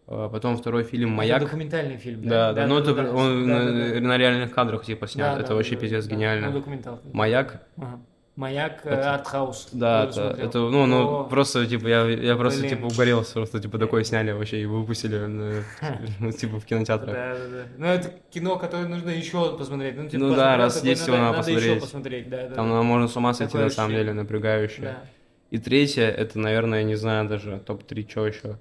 А, потом второй фильм «Маяк». Это документальный фильм, да? Да, да, но да, это да, он да, на, да, на реальных кадрах типа снят. Да, это да, вообще да, пиздец да, гениально. Ну, документалка. «Маяк». Ага. Маяк э, артхаус. Да, это, это, ну, ну, О, просто, типа, я, я просто, блин. типа, угорелся, просто, типа, такое сняли вообще и выпустили, ну, типа, в кинотеатрах. Да, да, да. Ну, это кино, которое нужно еще посмотреть. Ну, типа, ну да, раз есть его, надо посмотреть. Посмотреть, да, да. Там да. можно с ума сойти, на самом деле, напрягающее. Да. И третье, это, наверное, я не знаю даже, топ-3, что еще.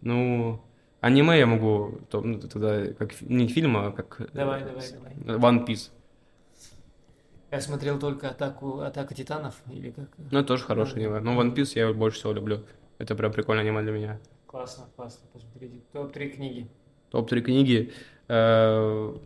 Ну, аниме я могу, топ, ну, тогда, как, не фильм, а как... Давай, давай, давай. One Piece. Я смотрел только атаку, атака титанов или как? Ну, тоже хорошее аниме. Но One Piece я больше всего люблю. Это прям прикольное аниме для меня. Классно, классно. Посмотрите. Топ-3 книги. Топ-3 книги. Э,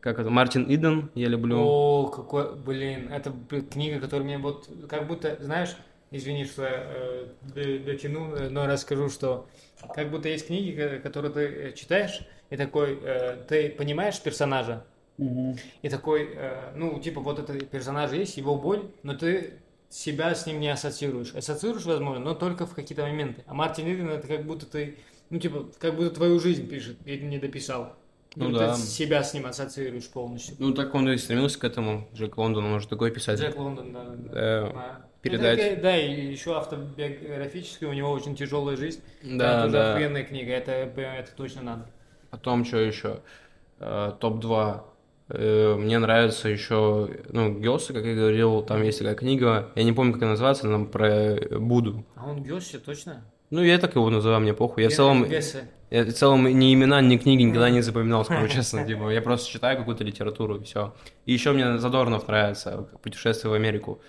как это? Мартин Иден я люблю. О, какой, блин, это книга, которая мне вот, как будто, знаешь, извини, что я э, дотяну, но расскажу, что как будто есть книги, которые ты э, читаешь, и такой, э, ты понимаешь персонажа, Угу. И такой, э, ну, типа, вот этот персонаж есть, его боль, но ты себя с ним не ассоциируешь. Ассоциируешь, возможно, но только в какие-то моменты. А Мартин Иден это как будто ты, ну типа, как будто твою жизнь пишет, и не дописал. Ну Или да. Ты себя с ним ассоциируешь полностью. Ну, так он и стремился к этому. Джек Лондон, он же такой писатель. Джек Лондон, да. да, да. Э, Да. передать. Это, да, и еще автобиографически, у него очень тяжелая жизнь. Да, это тоже да. охуенная книга, это, это точно надо. Потом что еще? Топ-2. Э, Мне нравится еще, ну, Гёсы, как я говорил, там есть такая книга, я не помню, как она называется, она про Буду. А он Гёсси, точно? Ну, я так его называю, мне похуй. Я в целом, я в целом ни имена, ни книги никогда не запоминал, скажу честно. Типа, я просто читаю какую-то литературу, и все. И еще мне Задорнов нравится, «Путешествие в Америку».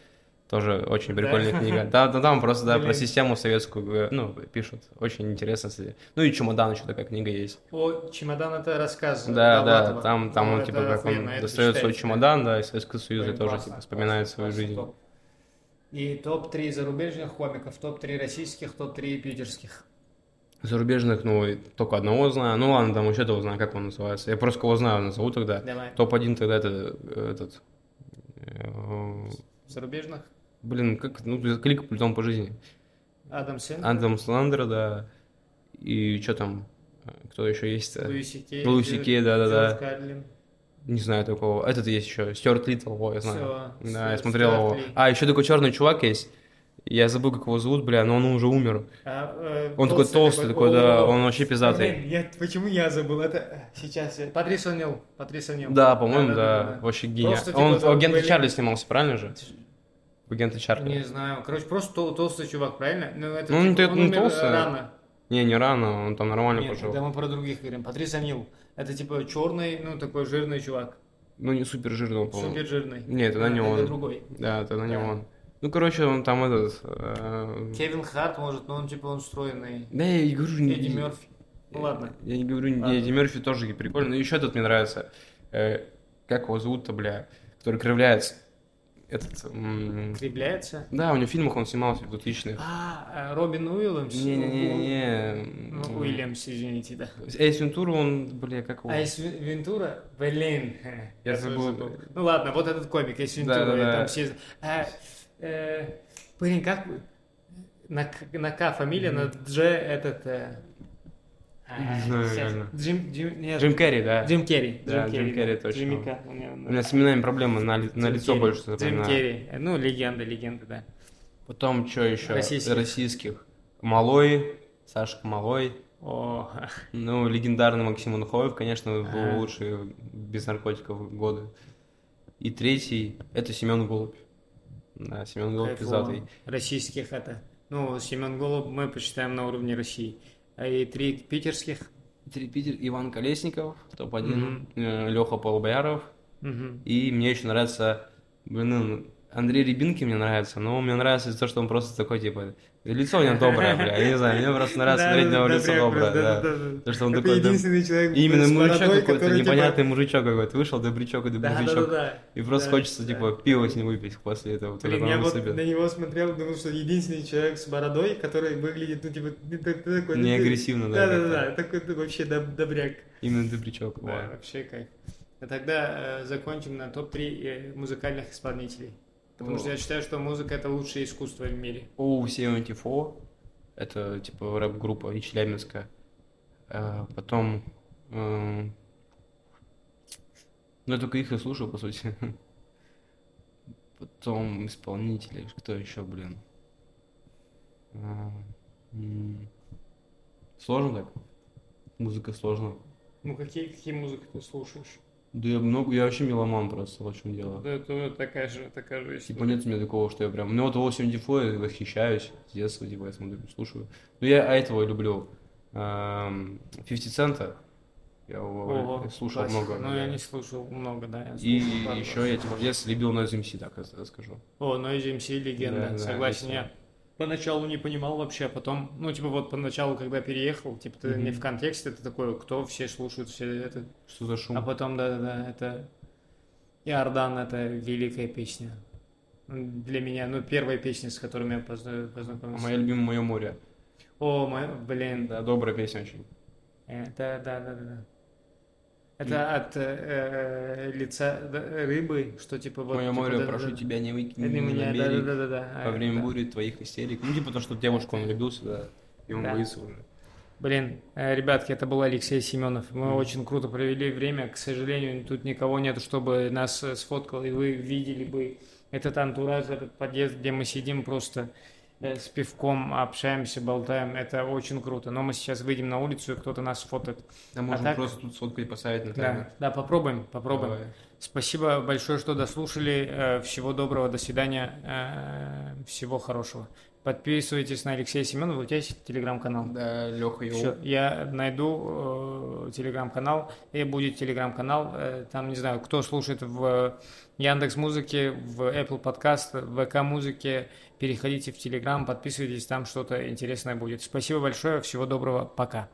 Тоже очень прикольная Да? книга. Да, да, там просто, да, про систему советскую, э, ну, пишут. Очень интересно. Ну, и «Чемодан» еще такая книга есть. О, чемодан это рассказ. Да, да, Довлатова. там, там Ну, он, типа, как он достает свой чемодан, да, из Советского Союза, Блин, тоже, классно, типа, вспоминает классно, свою классно, жизнь. топ. И топ-3 зарубежных комиков, топ-3 российских, топ-3 питерских. Зарубежных, ну, только одного знаю. Ну, ладно, там еще того знаю, как он называется. Я просто кого знаю, назову тогда. Давай. Топ-1 тогда это, э, этот... э, Зарубежных? Блин, как, ну, клик плетом по жизни. Адам Сен, Адам Сландер, да. И что там? Кто еще есть? Луи Сикей, Луи Сикей, да-да-да. Карлин. Не знаю такого. Этот есть еще. Стюарт Литтл, о, я знаю. Всё, да, я Стюарт смотрел его. Ли. А, еще такой черный чувак есть. Я забыл, как его зовут, бля, но он уже умер. А, э, Он такой толстый, такой, да, О, он вообще пиздатый. блин, я, почему я забыл? Это э, сейчас. я- Патрис О'Нил. Патрис О'Нил. Да, по-моему, да, вообще гениально. Просто, типа, Он агенте были- Чарли снимался, правильно же? В агенте Чарли. Не знаю. Короче, просто тол- толстый чувак, правильно? Ну, это, Ну, типа, это- он ну, умер толстый. рано. Не, не рано, он там нормально Нет, пожил. да мы про других говорим. Патрис О'Нил. Это типа черный, ну такой жирный чувак. Ну, не супер жирный, по-моему. Супер жирный. Нет, тогда не это он. другой. Да, тогда не Да. он. Ну, короче, он там этот... э, Кевин Харт, может, но он типа он стройный. Да, я и говорю... не- Эдди Мерфи. Ну ладно. Я не говорю, не Ладно. Эдди Мерфи тоже прикольно. Но еще этот мне нравится. Э, Как его зовут-то, бля? Который кривляется. Этот... Кривляется. Да, у него в фильмах он снимался в 2000-х. А, э, Робин Уильямс. Не-не-не-не. Ну, Уильямс, извините, да. Эйс Вентура, он, бля, как его? Эйс Вен- Вентура? Блин. э, Я забыл. Ну ладно, вот этот комик, Эйс Вентура, там все... А, э, блин, как... На, на К фамилия, на Дж этот... а, Не знаю, сейчас. реально. Джим, Джим, нет, Джим Керри, да. Джим Керри. Да, Джим Керри, да. точно. Джимми К, у меня с именами проблемы, на, ли- на Джим лицо Керри. больше Джим запоминаю. Керри. Э, Ну, легенда, легенда, да. Потом, что еще? Российских. Российских. Малой, Сашка Малой. О, Ну, легендарный Максим Унхоев, конечно, был Ага. лучший без наркотиков годы. И третий – это Семен Голубь. Да, Семен Голубь пиздатый. Российских это... Ну, Семен Голуб мы посчитаем на уровне России. А и три питерских. Три Питер, Иван Колесников, топ-1, Мгм. Леха Полубояров. Мгм. И мне еще нравится, блин, Андрей Рябинки мне нравится, но мне нравится из-за того, что он просто такой, типа, лицо у него доброе, бля, я не знаю, мне просто нравится смотреть на его лицо доброе, да. да-да-да. Потому что он Это такой, единственный человек именно мужичок какой-то, типа, непонятный мужичок какой-то, вышел, добрячок и Да, добрячок. да, да. И просто хочется, типа, пиво с ним выпить после этого. Блин, я вот на него смотрел, думал, что единственный человек с бородой, который выглядит, ну, типа, ты- такой... Не агрессивно, да, Да, да, как-то. да, такой вообще доб- добряк. Именно добрячок, Да, вообще кайф. А тогда э, закончим на топ-3 музыкальных исполнителей. Потому что я считаю, что музыка это лучшее искусство в мире. OU74, это, типа, рэп-группа из Челябинска. А, Потом... эм, Ну, я только их и слушаю, по сути. Потом исполнители, кто еще, блин? А, Сложно так? Музыка сложно. Ну, какие, какие музыки ты слушаешь? Да я много, я вообще меломан просто, вот в чем дело. Да, это такая же, такая же Типа история. нет у меня такого, что я прям... Ну вот 84 я восхищаюсь с детства, типа я смотрю, слушаю. Ну я а этого люблю. Эм, 50 цента. Я его Ого, слушал классика. много. Ну, да. я не слушал много, да. я И слушал пару еще я типа в детстве любил Noise MC, так я скажу. О, Noise MC легенда, Да, да, согласен. это- Я поначалу не понимал вообще, а потом, ну, типа, вот поначалу, когда переехал, типа, ты Мгм. не в контексте, ты такой, кто все слушают, все это. Что за шум? А потом, да-да-да, это... Иордан — это великая песня. Для меня, ну, первая песня, с которой я позна- А познакомился. моя любимая «Мое море». О, мой, блин. Да, добрая песня очень. Э, Это от э, лица рыбы, что типа вот... Мое типа, море, да, прошу да, тебя, не выкинь меня, на берег. Да, да, да, да. Во время да. бури твоих истерик. Ну, типа то, что девушку он влюбился, да, и он да. боится уже. Блин, э, ребятки, это был Алексей Семенов. Мы mm. очень круто провели время. К сожалению, тут никого нет, чтобы нас э, сфоткал, и вы видели бы этот антураж, этот подъезд, где мы сидим просто Э, с пивком общаемся, болтаем, это очень круто. Но мы сейчас выйдем на улицу, и кто-то нас фотит. Да, можем а так... просто тут сфоткать поставить на. Да, да, попробуем, попробуем. Давай. Спасибо большое, что дослушали. Э, всего доброго, до свидания, э, всего хорошего. Подписывайтесь на Алексея Семенова. У тебя есть телеграм-канал? Да, Леха его. Все, я найду э, телеграм-канал, и будет телеграм-канал. Э, там, не знаю, кто слушает в Яндекс Музыке, в Apple Podcast, в ВК Музыке. Переходите в телеграм, подписывайтесь, там что-то интересное будет. Спасибо большое, всего доброго, пока.